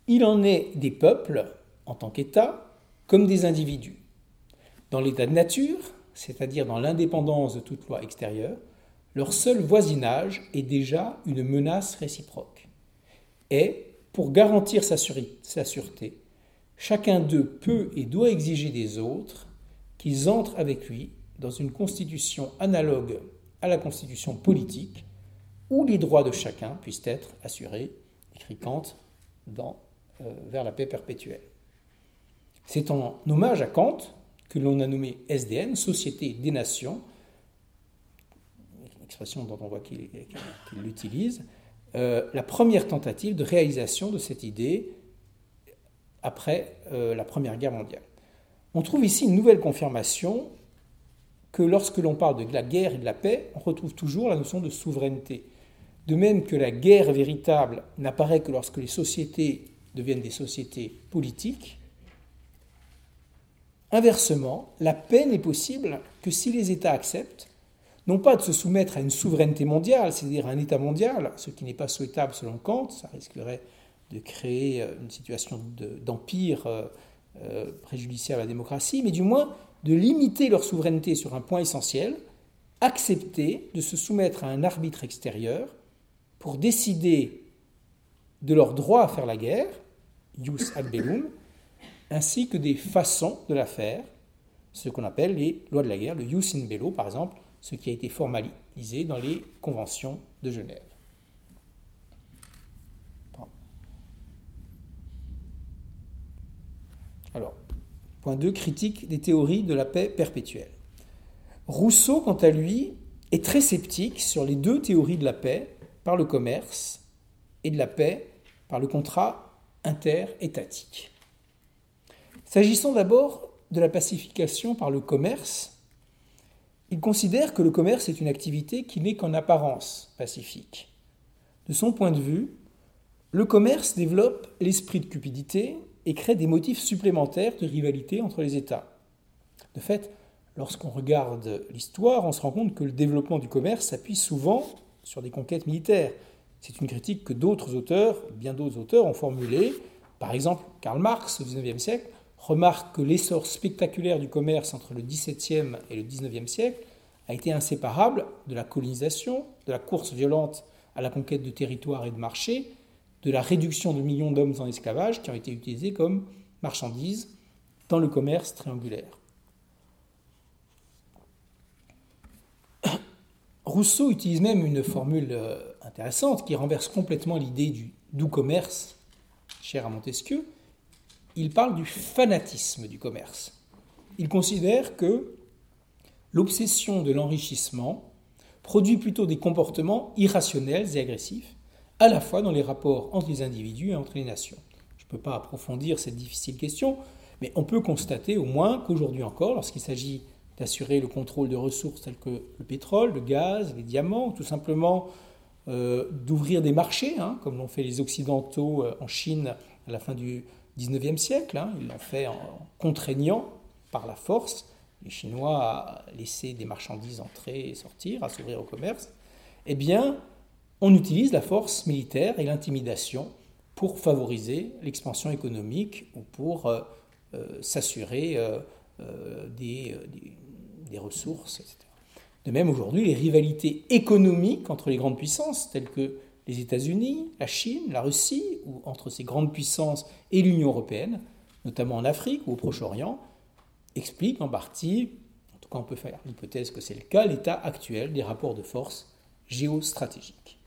Il en est des peuples, en tant qu'État, comme des individus. Dans l'état de nature, c'est-à-dire dans l'indépendance de toute loi extérieure, leur seul voisinage est déjà une menace réciproque. Et, pour garantir sa, sa sûreté, chacun d'eux peut et doit exiger des autres qu'ils entrent avec lui dans une constitution analogue à la constitution politique où les droits de chacun puissent être assurés, écrit Kant euh, Vers la paix perpétuelle. C'est en hommage à Kant que l'on a nommé SDN, Société des Nations, une expression dont on voit qu'il l'utilise, euh, la première tentative de réalisation de cette idée après euh, la Première Guerre mondiale. On trouve ici une nouvelle confirmation que lorsque l'on parle de la guerre et de la paix, on retrouve toujours la notion de souveraineté. De même que la guerre véritable n'apparaît que lorsque les sociétés deviennent des sociétés politiques, inversement, la paix n'est possible que si les États acceptent non pas de se soumettre à une souveraineté mondiale, c'est-à-dire à un État mondial, ce qui n'est pas souhaitable selon Kant, ça risquerait de créer euh, une situation d'empire euh, euh, préjudiciable à la démocratie, mais du moins de limiter leur souveraineté sur un point essentiel, accepter de se soumettre à un arbitre extérieur pour décider de leur droit à faire la guerre, jus ad bellum, ainsi que des façons de la faire, ce qu'on appelle les lois de la guerre, le jus in bello par exemple, ce qui a été formalisé dans les conventions de Genève. Point 2. Critique des théories de la paix perpétuelle. Rousseau, quant à lui, est très sceptique sur les deux théories de la paix par le commerce et de la paix par le contrat interétatique. S'agissant d'abord de la pacification par le commerce, il considère que le commerce est une activité qui n'est qu'en apparence pacifique. De son point de vue, le commerce développe l'esprit de cupidité et crée des motifs supplémentaires de rivalité entre les États. De fait, lorsqu'on regarde l'histoire, on se rend compte que le développement du commerce s'appuie souvent sur des conquêtes militaires. C'est une critique que d'autres auteurs, bien d'autres auteurs, ont formulée. Par exemple, Karl Marx, au XIXe siècle, remarque que l'essor spectaculaire du commerce entre le XVIIe et le XIXe siècle a été inséparable de la colonisation, de la course violente à la conquête de territoires et de marchés, de la réduction de millions d'hommes en esclavage qui ont été utilisés comme marchandises dans le commerce triangulaire. Rousseau utilise même une formule euh, intéressante qui renverse complètement l'idée du doux commerce, cher à Montesquieu. Il parle du fanatisme du commerce. Il considère que l'obsession de l'enrichissement produit plutôt des comportements irrationnels et agressifs, à la fois dans les rapports entre les individus et entre les nations. Je ne peux pas approfondir cette difficile question, mais on peut constater au moins qu'aujourd'hui encore, lorsqu'il s'agit d'assurer le contrôle de ressources telles que le pétrole, le gaz, les diamants, ou tout simplement euh, d'ouvrir des marchés, hein, comme l'ont fait les Occidentaux euh, en Chine à la fin du XIXe siècle. Hein. ils l'ont fait en contraignant par la force les Chinois à laisser des marchandises entrer et sortir, à s'ouvrir au commerce. Eh bien, on utilise la force militaire et l'intimidation pour favoriser l'expansion économique ou pour euh, s'assurer des, des ressources, etc. De même, aujourd'hui, les rivalités économiques entre les grandes puissances, telles que les États-Unis, la Chine, la Russie, ou entre ces grandes puissances et l'Union européenne, notamment en Afrique ou au Proche-Orient, expliquent en partie, en tout cas on peut faire l'hypothèse que c'est le cas, l'état actuel des rapports de force géostratégiques.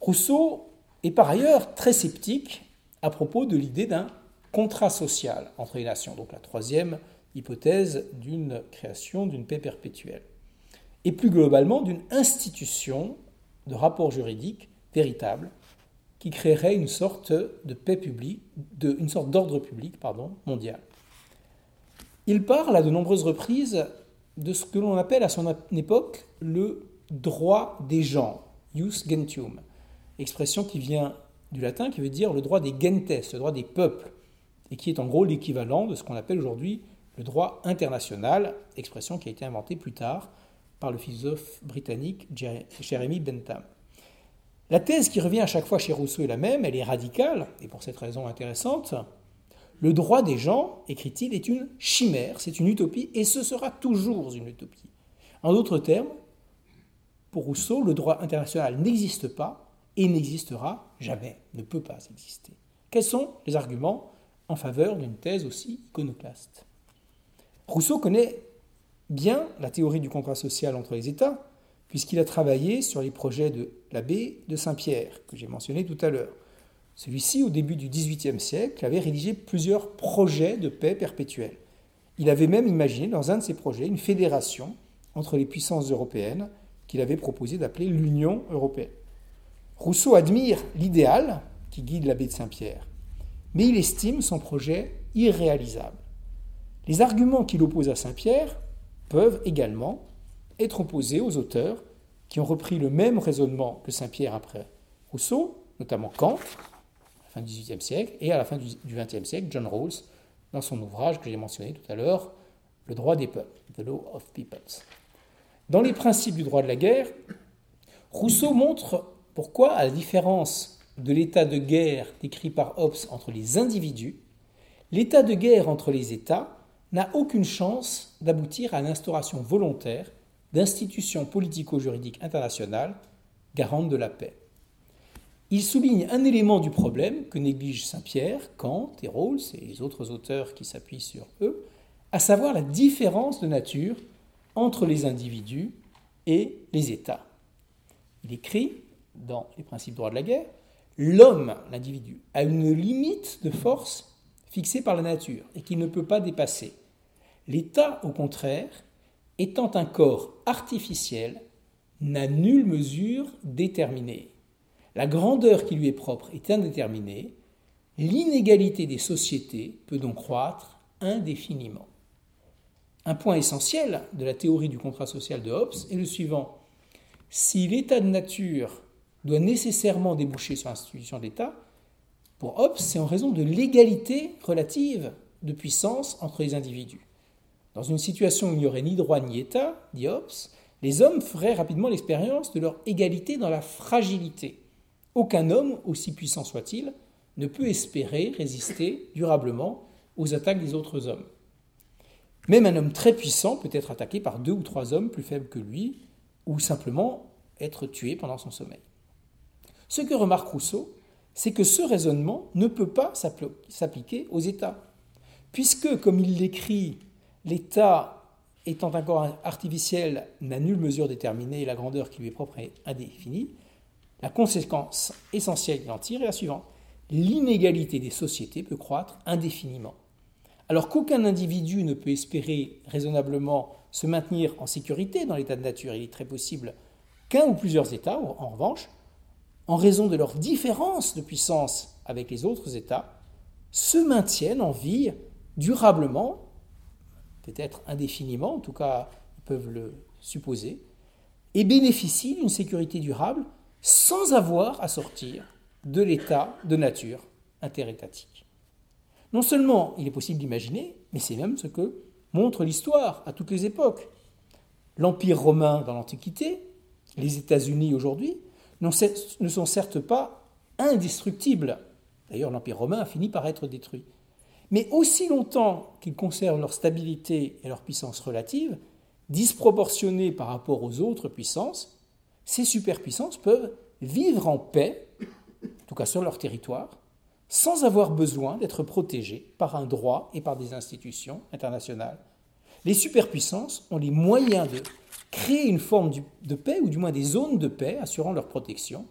Rousseau est par ailleurs très sceptique à propos de l'idée d'un contrat social entre les nations, donc la troisième hypothèse d'une création d'une paix perpétuelle, et plus globalement d'une institution de rapport juridique véritable qui créerait une sorte de paix publique, une sorte d'ordre public pardon, mondial. Il parle à de nombreuses reprises de ce que l'on appelle à son époque le droit des gens, jus gentium, expression qui vient du latin qui veut dire le droit des gentes, le droit des peuples, et qui est en gros l'équivalent de ce qu'on appelle aujourd'hui le droit international, expression qui a été inventée plus tard par le philosophe britannique Jeremy Bentham. La thèse qui revient à chaque fois chez Rousseau est la même, elle est radicale, et pour cette raison intéressante. Le droit des gens, écrit-il, est une chimère, c'est une utopie, et ce sera toujours une utopie. En d'autres termes, pour Rousseau, le droit international n'existe pas et n'existera jamais, ne peut pas exister. Quels sont les arguments en faveur d'une thèse aussi iconoclaste? Rousseau connaît bien la théorie du contrat social entre les États, puisqu'il a travaillé sur les projets de l'abbé de Saint-Pierre, que j'ai mentionné tout à l'heure. Celui-ci, au début du XVIIIe siècle, avait rédigé plusieurs projets de paix perpétuelle. Il avait même imaginé dans un de ses projets une fédération entre les puissances européennes qu'il avait proposé d'appeler l'Union européenne. Rousseau admire l'idéal qui guide l'abbé de Saint-Pierre, mais il estime son projet irréalisable. Les arguments qu'il oppose à Saint-Pierre peuvent également être opposés aux auteurs qui ont repris le même raisonnement que Saint-Pierre après Rousseau, notamment Kant, à la fin du XVIIIe siècle, et à la fin du XXe siècle, John Rawls, dans son ouvrage que j'ai mentionné tout à l'heure, Le droit des peuples, The Law of Peoples. Dans les principes du droit de la guerre, Rousseau montre pourquoi, à la différence de l'état de guerre décrit par Hobbes entre les individus, l'état de guerre entre les États n'a aucune chance d'aboutir à l'instauration volontaire d'institutions politico-juridiques internationales garantes de la paix. Il souligne un élément du problème que négligent Saint-Pierre, Kant et Rawls et les autres auteurs qui s'appuient sur eux, à savoir la différence de nature entre les individus et les États. Il écrit dans Les principes droits de la guerre L'homme, l'individu, a une limite de force fixé par la nature et qu'il ne peut pas dépasser. L'État, au contraire, étant un corps artificiel, n'a nulle mesure déterminée. La grandeur qui lui est propre est indéterminée. L'inégalité des sociétés peut donc croître indéfiniment. Un point essentiel de la théorie du contrat social de Hobbes est le suivant. Si l'état de nature doit nécessairement déboucher sur l'institution d'État, pour Hobbes, c'est en raison de l'égalité relative de puissance entre les individus. Dans une situation où il n'y aurait ni droit ni État, dit Hobbes, les hommes feraient rapidement l'expérience de leur égalité dans la fragilité. Aucun homme, aussi puissant soit-il, ne peut espérer résister durablement aux attaques des autres hommes. Même un homme très puissant peut être attaqué par deux ou trois hommes plus faibles que lui, ou simplement être tué pendant son sommeil. Ce que remarque Rousseau, c'est que ce raisonnement ne peut pas s'appliquer aux États, puisque, comme il l'écrit, l'État étant un corps artificiel n'a nulle mesure déterminée et la grandeur qui lui est propre est indéfinie, la conséquence essentielle qu'il en tire est la suivante. L'inégalité des sociétés peut croître indéfiniment. Alors qu'aucun individu ne peut espérer raisonnablement se maintenir en sécurité dans l'état de nature, il est très possible qu'un ou plusieurs États, en revanche, en raison de leur différence de puissance avec les autres États, se maintiennent en vie durablement, peut-être indéfiniment, en tout cas ils peuvent le supposer, et bénéficient d'une sécurité durable sans avoir à sortir de l'état de nature interétatique. Non seulement il est possible d'imaginer, mais c'est même ce que montre l'histoire à toutes les époques. L'Empire romain dans l'Antiquité, les États-Unis aujourd'hui, ne sont certes pas indestructibles. D'ailleurs, l'Empire romain a fini par être détruit. Mais aussi longtemps qu'ils conservent leur stabilité et leur puissance relative, disproportionnées par rapport aux autres puissances, ces superpuissances peuvent vivre en paix, en tout cas sur leur territoire, sans avoir besoin d'être protégées par un droit et par des institutions internationales. Les superpuissances ont les moyens de créer une forme de paix, ou du moins des zones de paix assurant leur protection,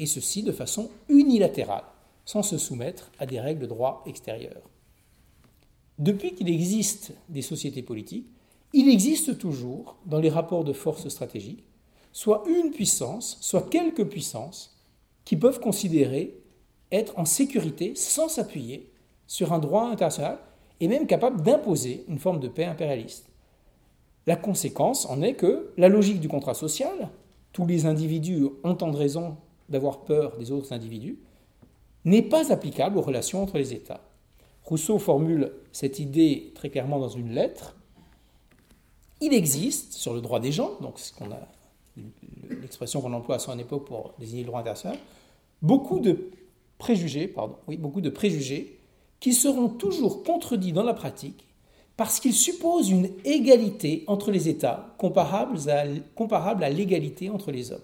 et ceci de façon unilatérale, sans se soumettre à des règles de droit extérieures. Depuis qu'il existe des sociétés politiques, il existe toujours, dans les rapports de force stratégiques, soit une puissance, soit quelques puissances, qui peuvent considérer être en sécurité sans s'appuyer sur un droit international et même capable d'imposer une forme de paix impérialiste. La conséquence en est que la logique du contrat social, tous les individus ont tant de raisons d'avoir peur des autres individus, n'est pas applicable aux relations entre les États. Rousseau formule cette idée très clairement dans une lettre. Il existe, sur le droit des gens, donc ce l'expression qu'on emploie à son époque pour désigner le droit international, beaucoup de préjugés, pardon, oui, beaucoup de préjugés qui seront toujours contredits dans la pratique parce qu'il suppose une égalité entre les États comparable à, l'égalité entre les hommes.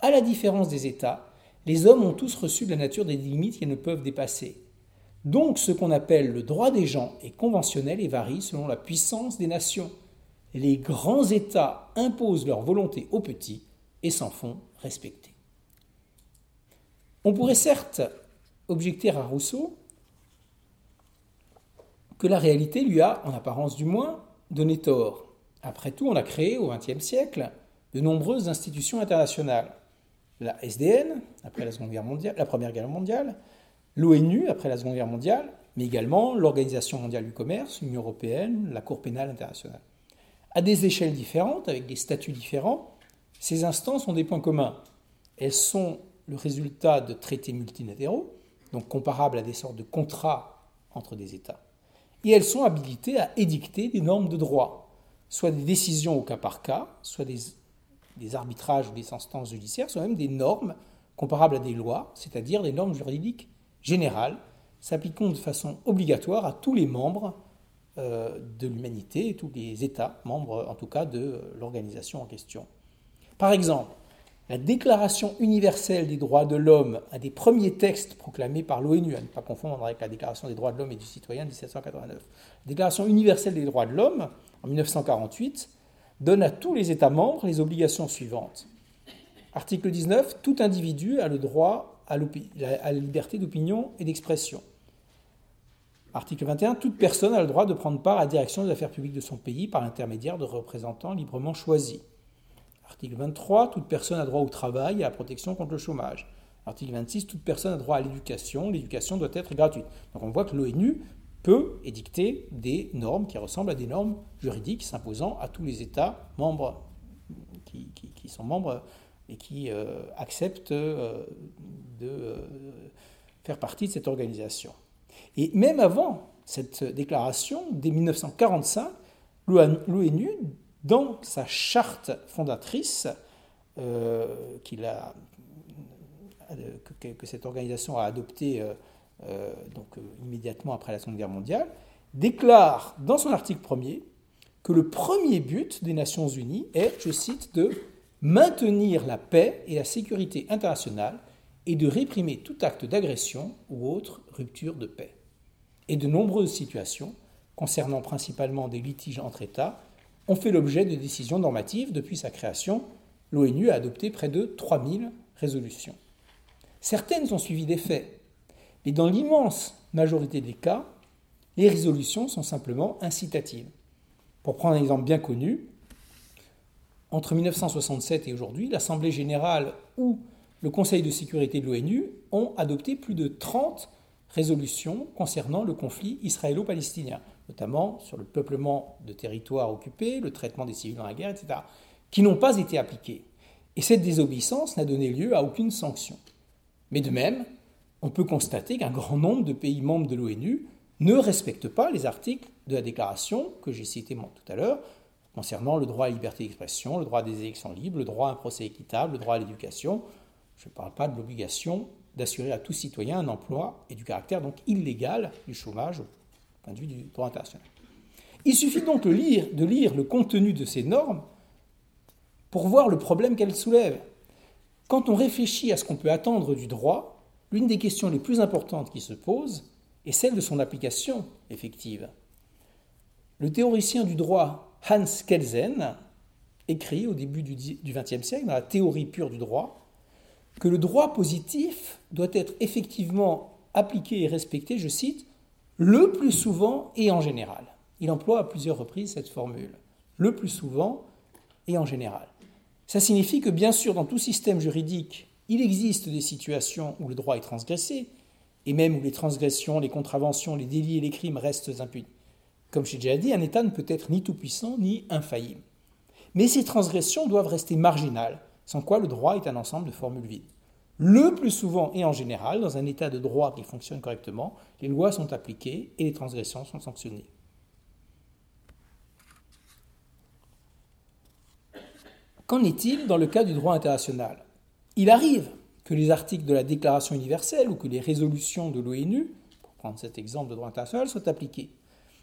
À la différence des États, les hommes ont tous reçu de la nature des limites qu'ils ne peuvent dépasser. Donc ce qu'on appelle le droit des gens est conventionnel et varie selon la puissance des nations. Les grands États imposent leur volonté aux petits et s'en font respecter. On pourrait certes objecter à Rousseau que la réalité lui a, en apparence du moins, donné tort. Après tout, on a créé au XXe siècle de nombreuses institutions internationales. La SDN, après la, Seconde Guerre mondiale, la Première Guerre mondiale, l'ONU, après la Seconde Guerre mondiale, mais également l'Organisation mondiale du commerce, l'Union européenne, la Cour pénale internationale. À des échelles différentes, avec des statuts différents, ces instances ont des points communs. Elles sont le résultat de traités multilatéraux, donc comparables à des sortes de contrats entre des États et elles sont habilitées à édicter des normes de droit, soit des décisions au cas par cas, soit des, arbitrages ou des instances judiciaires, soit même des normes comparables à des lois, c'est-à-dire des normes juridiques générales, s'appliquant de façon obligatoire à tous les membres euh, de l'humanité, tous les États, membres en tout cas de l'organisation en question. Par exemple, la Déclaration universelle des droits de l'homme, un des premiers textes proclamés par l'ONU, à ne pas confondre avec la Déclaration des droits de l'homme et du citoyen de 1789. La Déclaration universelle des droits de l'homme, en 1948, donne à tous les États membres les obligations suivantes. Article 19, tout individu a le droit à, la liberté d'opinion et d'expression. Article 21, toute personne a le droit de prendre part à la direction des affaires publiques de son pays par l'intermédiaire de représentants librement choisis. Article 23, toute personne a droit au travail et à la protection contre le chômage. Article 26, toute personne a droit à l'éducation, l'éducation doit être gratuite. Donc on voit que l'ONU peut édicter des normes qui ressemblent à des normes juridiques s'imposant à tous les États membres qui, sont membres et qui euh, acceptent euh, de euh, faire partie de cette organisation. Et même avant cette déclaration, dès 1945, l'ONU, dans sa charte fondatrice, a que, cette organisation a adoptée euh, euh, euh, immédiatement après la Seconde Guerre mondiale, déclare dans son article premier que le premier but des Nations Unies est, je cite, de maintenir la paix et la sécurité internationale et de réprimer tout acte d'agression ou autre rupture de paix. Et de nombreuses situations, concernant principalement des litiges entre États, ont fait l'objet de décisions normatives depuis sa création. L'ONU a adopté près de 3000 résolutions. Certaines ont suivi des faits, mais dans l'immense majorité des cas, les résolutions sont simplement incitatives. Pour prendre un exemple bien connu, entre 1967 et aujourd'hui, l'Assemblée générale ou le Conseil de sécurité de l'ONU ont adopté plus de 30 résolutions concernant le conflit israélo-palestinien, notamment sur le peuplement de territoires occupés, le traitement des civils dans la guerre, etc., qui n'ont pas été appliquées. Et cette désobéissance n'a donné lieu à aucune sanction. Mais de même, on peut constater qu'un grand nombre de pays membres de l'ONU ne respectent pas les articles de la déclaration que j'ai cité tout à l'heure, concernant le droit à la liberté d'expression, le droit des élections libres, le droit à un procès équitable, le droit à l'éducation. Je ne parle pas de l'obligation d'assurer à tout citoyen un emploi et du caractère donc illégal du chômage du droit international. Il suffit donc de lire, de lire le contenu de ces normes pour voir le problème qu'elles soulèvent. Quand on réfléchit à ce qu'on peut attendre du droit, l'une des questions les plus importantes qui se posent est celle de son application effective. Le théoricien du droit Hans Kelsen écrit au début du XXe siècle, dans la théorie pure du droit, que le droit positif doit être effectivement appliqué et respecté, je cite, le plus souvent et en général. Il emploie à plusieurs reprises cette formule, le plus souvent et en général. Ça signifie que bien sûr, dans tout système juridique, il existe des situations où le droit est transgressé, et même où les transgressions, les contraventions, les délits et les crimes restent impunis. Comme j'ai déjà dit, un État ne peut être ni tout-puissant ni infaillible. Mais ces transgressions doivent rester marginales, sans quoi le droit est un ensemble de formules vides. Le plus souvent et en général, dans un État de droit qui fonctionne correctement, les lois sont appliquées et les transgressions sont sanctionnées. Qu'en est-il dans le cas du droit international? Il arrive que les articles de la Déclaration universelle ou que les résolutions de l'ONU, pour prendre cet exemple de droit international, soient appliquées.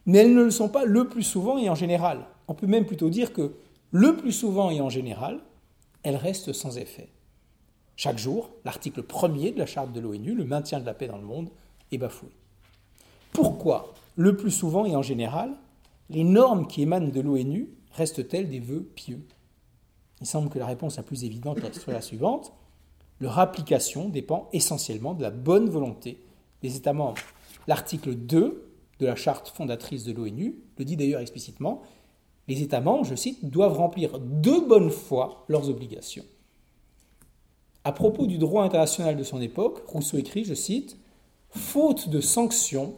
Mais elles ne le sont pas le plus souvent et en général. On peut même plutôt dire que le plus souvent et en général, elles restent sans effet. Chaque jour, l'article premier de la charte de l'ONU, le maintien de la paix dans le monde, est bafoué. Pourquoi, le plus souvent et en général, les normes qui émanent de l'ONU restent-elles des vœux pieux? Il semble que la réponse la plus évidente soit la suivante. Leur application dépend essentiellement de la bonne volonté des États membres. L'article 2 de la charte fondatrice de l'ONU le dit d'ailleurs explicitement. Les États membres, je cite, doivent remplir de bonne foi leurs obligations. À propos du droit international de son époque, Rousseau écrit, je cite, Faute de sanctions,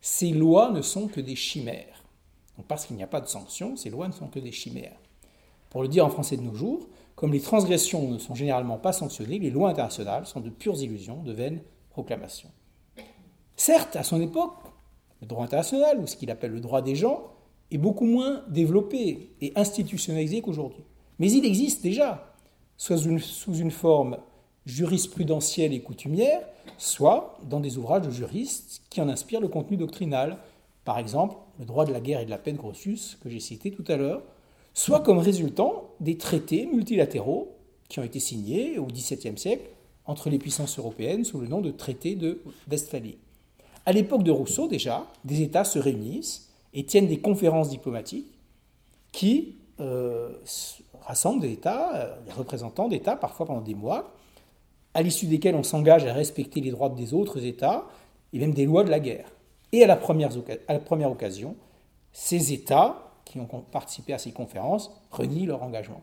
ces lois ne sont que des chimères. Donc parce qu'il n'y a pas de sanctions, ces lois ne sont que des chimères. Pour le dire en français de nos jours, comme les transgressions ne sont généralement pas sanctionnées, les lois internationales sont de pures illusions, de vaines proclamations. Certes, à son époque, le droit international, ou ce qu'il appelle le droit des gens, est beaucoup moins développé et institutionnalisé qu'aujourd'hui. Mais il existe déjà, soit sous une forme jurisprudentielle et coutumière, soit dans des ouvrages de juristes qui en inspirent le contenu doctrinal. Par exemple, le droit de la guerre et de la paix de Grotius, que j'ai cité tout à l'heure, soit comme résultant des traités multilatéraux qui ont été signés au XVIIe siècle entre les puissances européennes sous le nom de traité de Westphalie. À l'époque de Rousseau déjà, des États se réunissent et tiennent des conférences diplomatiques qui euh, rassemblent des États, euh, des représentants d'États, parfois pendant des mois, à l'issue desquels on s'engage à respecter les droits des autres États et même des lois de la guerre. Et à la première, à la première occasion, ces États qui ont participé à ces conférences renient leur engagement.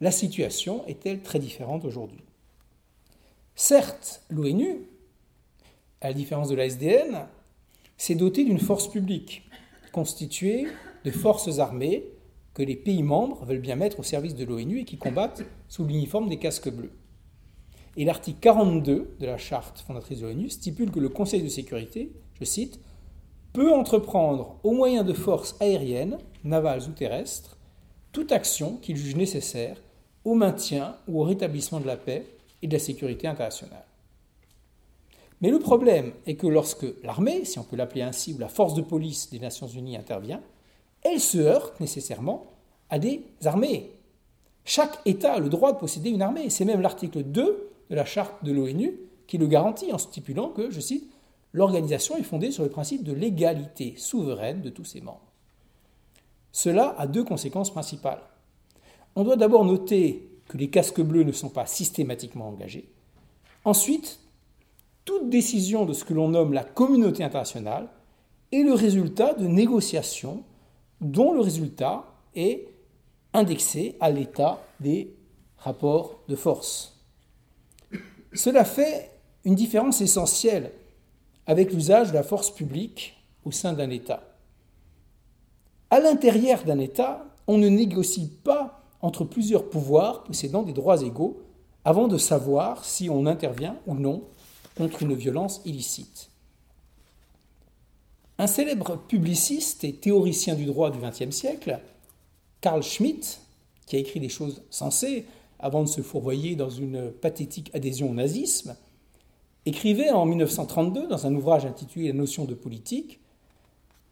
La situation est-elle très différente aujourd'hui? Certes, l'ONU, à la différence de la SDN, s'est dotée d'une force publique constituée de forces armées que les pays membres veulent bien mettre au service de l'ONU et qui combattent sous l'uniforme des casques bleus. Et l'article 42 de la charte fondatrice de l'ONU stipule que le Conseil de sécurité, je cite, peut entreprendre au moyen de forces aériennes, navales ou terrestres, toute action qu'il juge nécessaire au maintien ou au rétablissement de la paix et de la sécurité internationale. Mais le problème est que lorsque l'armée, si on peut l'appeler ainsi, ou la force de police des Nations Unies intervient, elle se heurte nécessairement à des armées. Chaque État a le droit de posséder une armée. C'est même l'article 2 de la charte de l'ONU qui le garantit en stipulant que, je cite, l'organisation est fondée sur le principe de l'égalité souveraine de tous ses membres. Cela a deux conséquences principales. On doit d'abord noter que les casques bleus ne sont pas systématiquement engagés. Ensuite, toute décision de ce que l'on nomme la communauté internationale est le résultat de négociations dont le résultat est indexé à l'état des rapports de force. Cela fait une différence essentielle avec l'usage de la force publique au sein d'un État. À l'intérieur d'un État, on ne négocie pas entre plusieurs pouvoirs possédant des droits égaux avant de savoir si on intervient ou non contre une violence illicite. Un célèbre publiciste et théoricien du droit du XXe siècle, Carl Schmitt, qui a écrit des choses sensées avant de se fourvoyer dans une pathétique adhésion au nazisme, écrivait en 1932 dans un ouvrage intitulé La notion de politique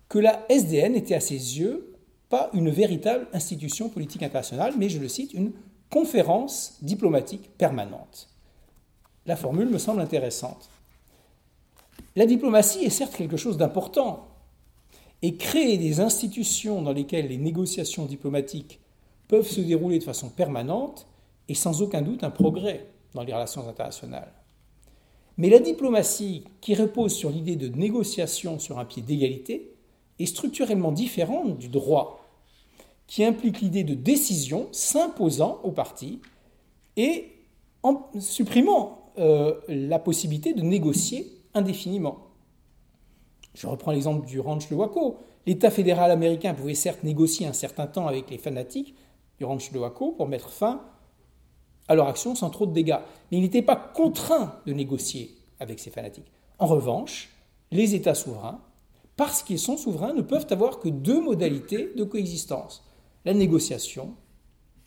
que la SDN était à ses yeux pas une véritable institution politique internationale, mais, je le cite, une conférence diplomatique permanente. La formule me semble intéressante. La diplomatie est certes quelque chose d'important, et créer des institutions dans lesquelles les négociations diplomatiques peuvent se dérouler de façon permanente est sans aucun doute un progrès dans les relations internationales. Mais la diplomatie, qui repose sur l'idée de négociation sur un pied d'égalité, est structurellement différente du droit, qui implique l'idée de décision s'imposant aux partis et en supprimant euh, la possibilité de négocier indéfiniment. Je reprends l'exemple du ranch de Waco. L'État fédéral américain pouvait certes négocier un certain temps avec les fanatiques du ranch de Waco pour mettre fin à leur action sans trop de dégâts, mais il n'était pas contraint de négocier avec ces fanatiques. En revanche, les États souverains, parce qu'ils sont souverains, ne peuvent avoir que deux modalités de coexistence, la négociation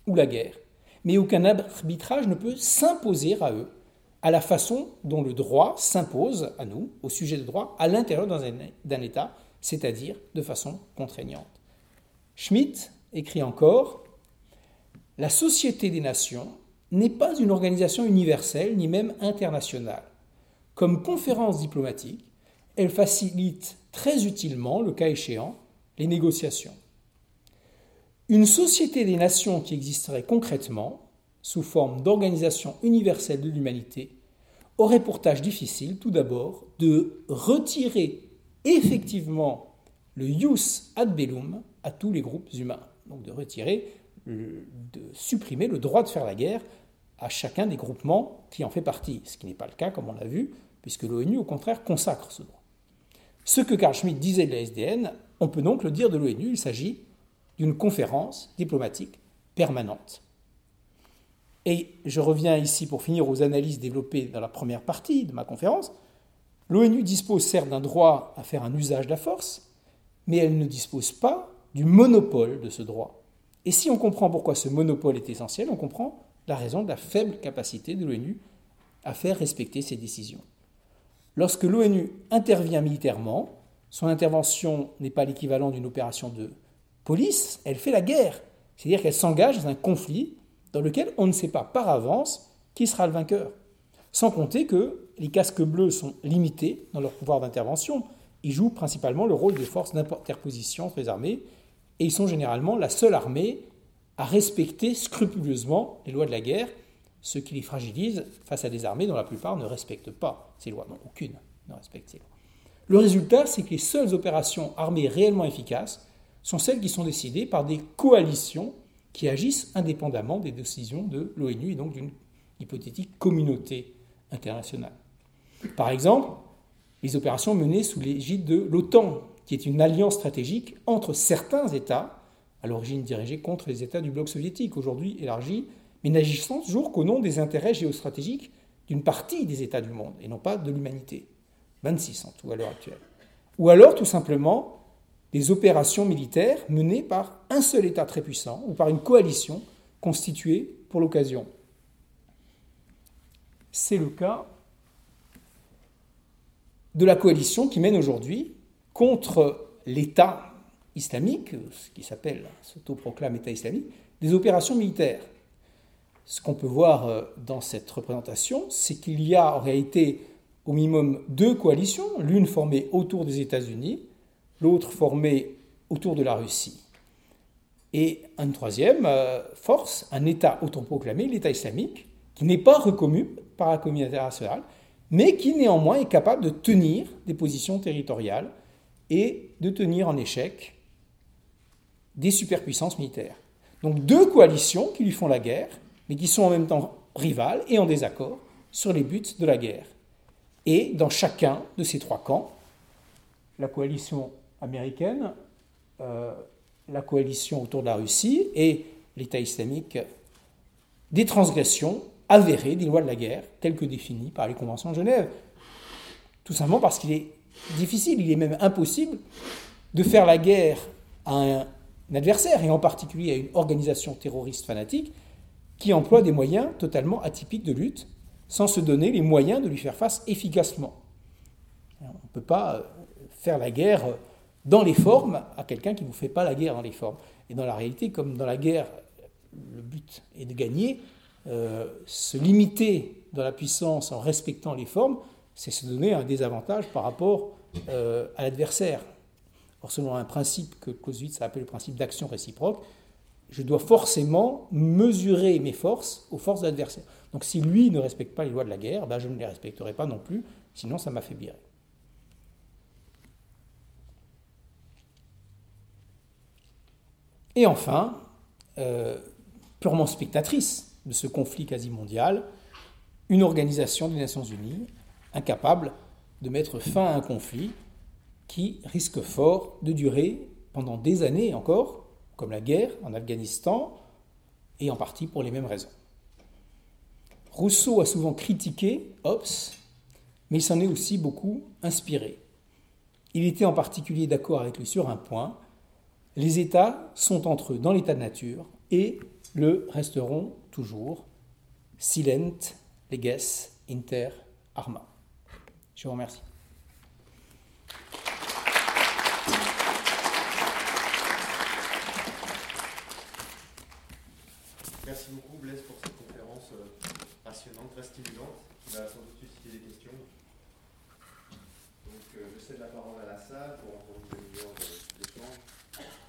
ou la guerre. Mais aucun arbitrage ne peut s'imposer à eux à la façon dont le droit s'impose à nous, au sujet de droit, à l'intérieur d'un État, c'est-à-dire de façon contraignante. Schmitt écrit encore La Société des Nations n'est pas une organisation universelle ni même internationale. Comme conférence diplomatique, elle facilite très utilement, le cas échéant, les négociations. Une société des nations qui existerait concrètement sous forme d'organisation universelle de l'humanité, aurait pour tâche difficile, tout d'abord, de retirer effectivement le jus ad bellum à tous les groupes humains. Donc de retirer, de supprimer le droit de faire la guerre à chacun des groupements qui en fait partie, ce qui n'est pas le cas, comme on l'a vu, puisque l'ONU, au contraire, consacre ce droit. Ce que Carl Schmitt disait de la SDN, on peut donc le dire de l'ONU, il s'agit d'une conférence diplomatique permanente. Et je reviens ici pour finir aux analyses développées dans la première partie de ma conférence. L'ONU dispose certes d'un droit à faire un usage de la force, mais elle ne dispose pas du monopole de ce droit. Et si on comprend pourquoi ce monopole est essentiel, on comprend la raison de la faible capacité de l'ONU à faire respecter ses décisions. Lorsque l'ONU intervient militairement, son intervention n'est pas l'équivalent d'une opération de police, elle fait la guerre. C'est-à-dire qu'elle s'engage dans un conflit dans lequel on ne sait pas par avance qui sera le vainqueur. Sans compter que les casques bleus sont limités dans leur pouvoir d'intervention. Ils jouent principalement le rôle des forces d'interposition entre les armées et ils sont généralement la seule armée à respecter scrupuleusement les lois de la guerre, ce qui les fragilise face à des armées dont la plupart ne respectent pas ces lois. Non, aucune ne respecte ces lois. Le résultat, c'est que les seules opérations armées réellement efficaces sont celles qui sont décidées par des coalitions qui agissent indépendamment des décisions de l'ONU et donc d'une hypothétique communauté internationale. Par exemple, les opérations menées sous l'égide de l'OTAN, qui est une alliance stratégique entre certains États, à l'origine dirigée contre les États du bloc soviétique, aujourd'hui élargie, mais n'agissant toujours qu'au nom des intérêts géostratégiques d'une partie des États du monde, et non pas de l'humanité. 26 en tout à l'heure actuelle. Ou alors, tout simplement, des opérations militaires menées par un seul État très puissant ou par une coalition constituée pour l'occasion. C'est le cas de la coalition qui mène aujourd'hui contre l'État islamique, ce qui s'appelle, s'autoproclame État islamique, des opérations militaires. Ce qu'on peut voir euh, dans cette représentation, c'est qu'il y a en réalité au minimum deux coalitions, l'une formée autour des États-Unis, l'autre formée autour de la Russie. Et une troisième euh, force, un État autoproclamé, l'État islamique, qui n'est pas reconnu par la communauté internationale, mais qui néanmoins est capable de tenir des positions territoriales et de tenir en échec des superpuissances militaires. Donc deux coalitions qui lui font la guerre, mais qui sont en même temps rivales et en désaccord sur les buts de la guerre. Et dans chacun de ces trois camps, la coalition américaine, euh, la coalition autour de la Russie et l'État islamique, des transgressions avérées des lois de la guerre, telles que définies par les conventions de Genève. Tout simplement parce qu'il est difficile, il est même impossible de faire la guerre à un, adversaire, et en particulier à une organisation terroriste fanatique, qui emploie des moyens totalement atypiques de lutte, sans se donner les moyens de lui faire face efficacement. On ne peut pas euh, faire la guerre dans les formes à quelqu'un qui ne vous fait pas la guerre dans les formes. Et dans la réalité, comme dans la guerre, le but est de gagner, euh, se limiter dans la puissance en respectant les formes, c'est se donner un désavantage par rapport euh, à l'adversaire. Or, selon un principe que Clausewitz a appelé le principe d'action réciproque, je dois forcément mesurer mes forces aux forces de l'adversaire. Donc si lui ne respecte pas les lois de la guerre, ben je ne les respecterai pas non plus, sinon ça m'affaiblirait. Et enfin, euh, purement spectatrice de ce conflit quasi mondial, une organisation des Nations Unies incapable de mettre fin à un conflit qui risque fort de durer pendant des années encore, comme la guerre en Afghanistan, et en partie pour les mêmes raisons. Rousseau a souvent critiqué Hobbes, mais il s'en est aussi beaucoup inspiré. Il était en particulier d'accord avec lui sur un point, les États sont entre eux dans l'état de nature et le resteront toujours. Silent leges inter arma. Je vous remercie. Merci beaucoup Blaise pour cette conférence euh, passionnante, très stimulante, qui va sans doute susciter des questions. Donc euh, je cède la parole à la salle pour entendre une demi-heure d'échange.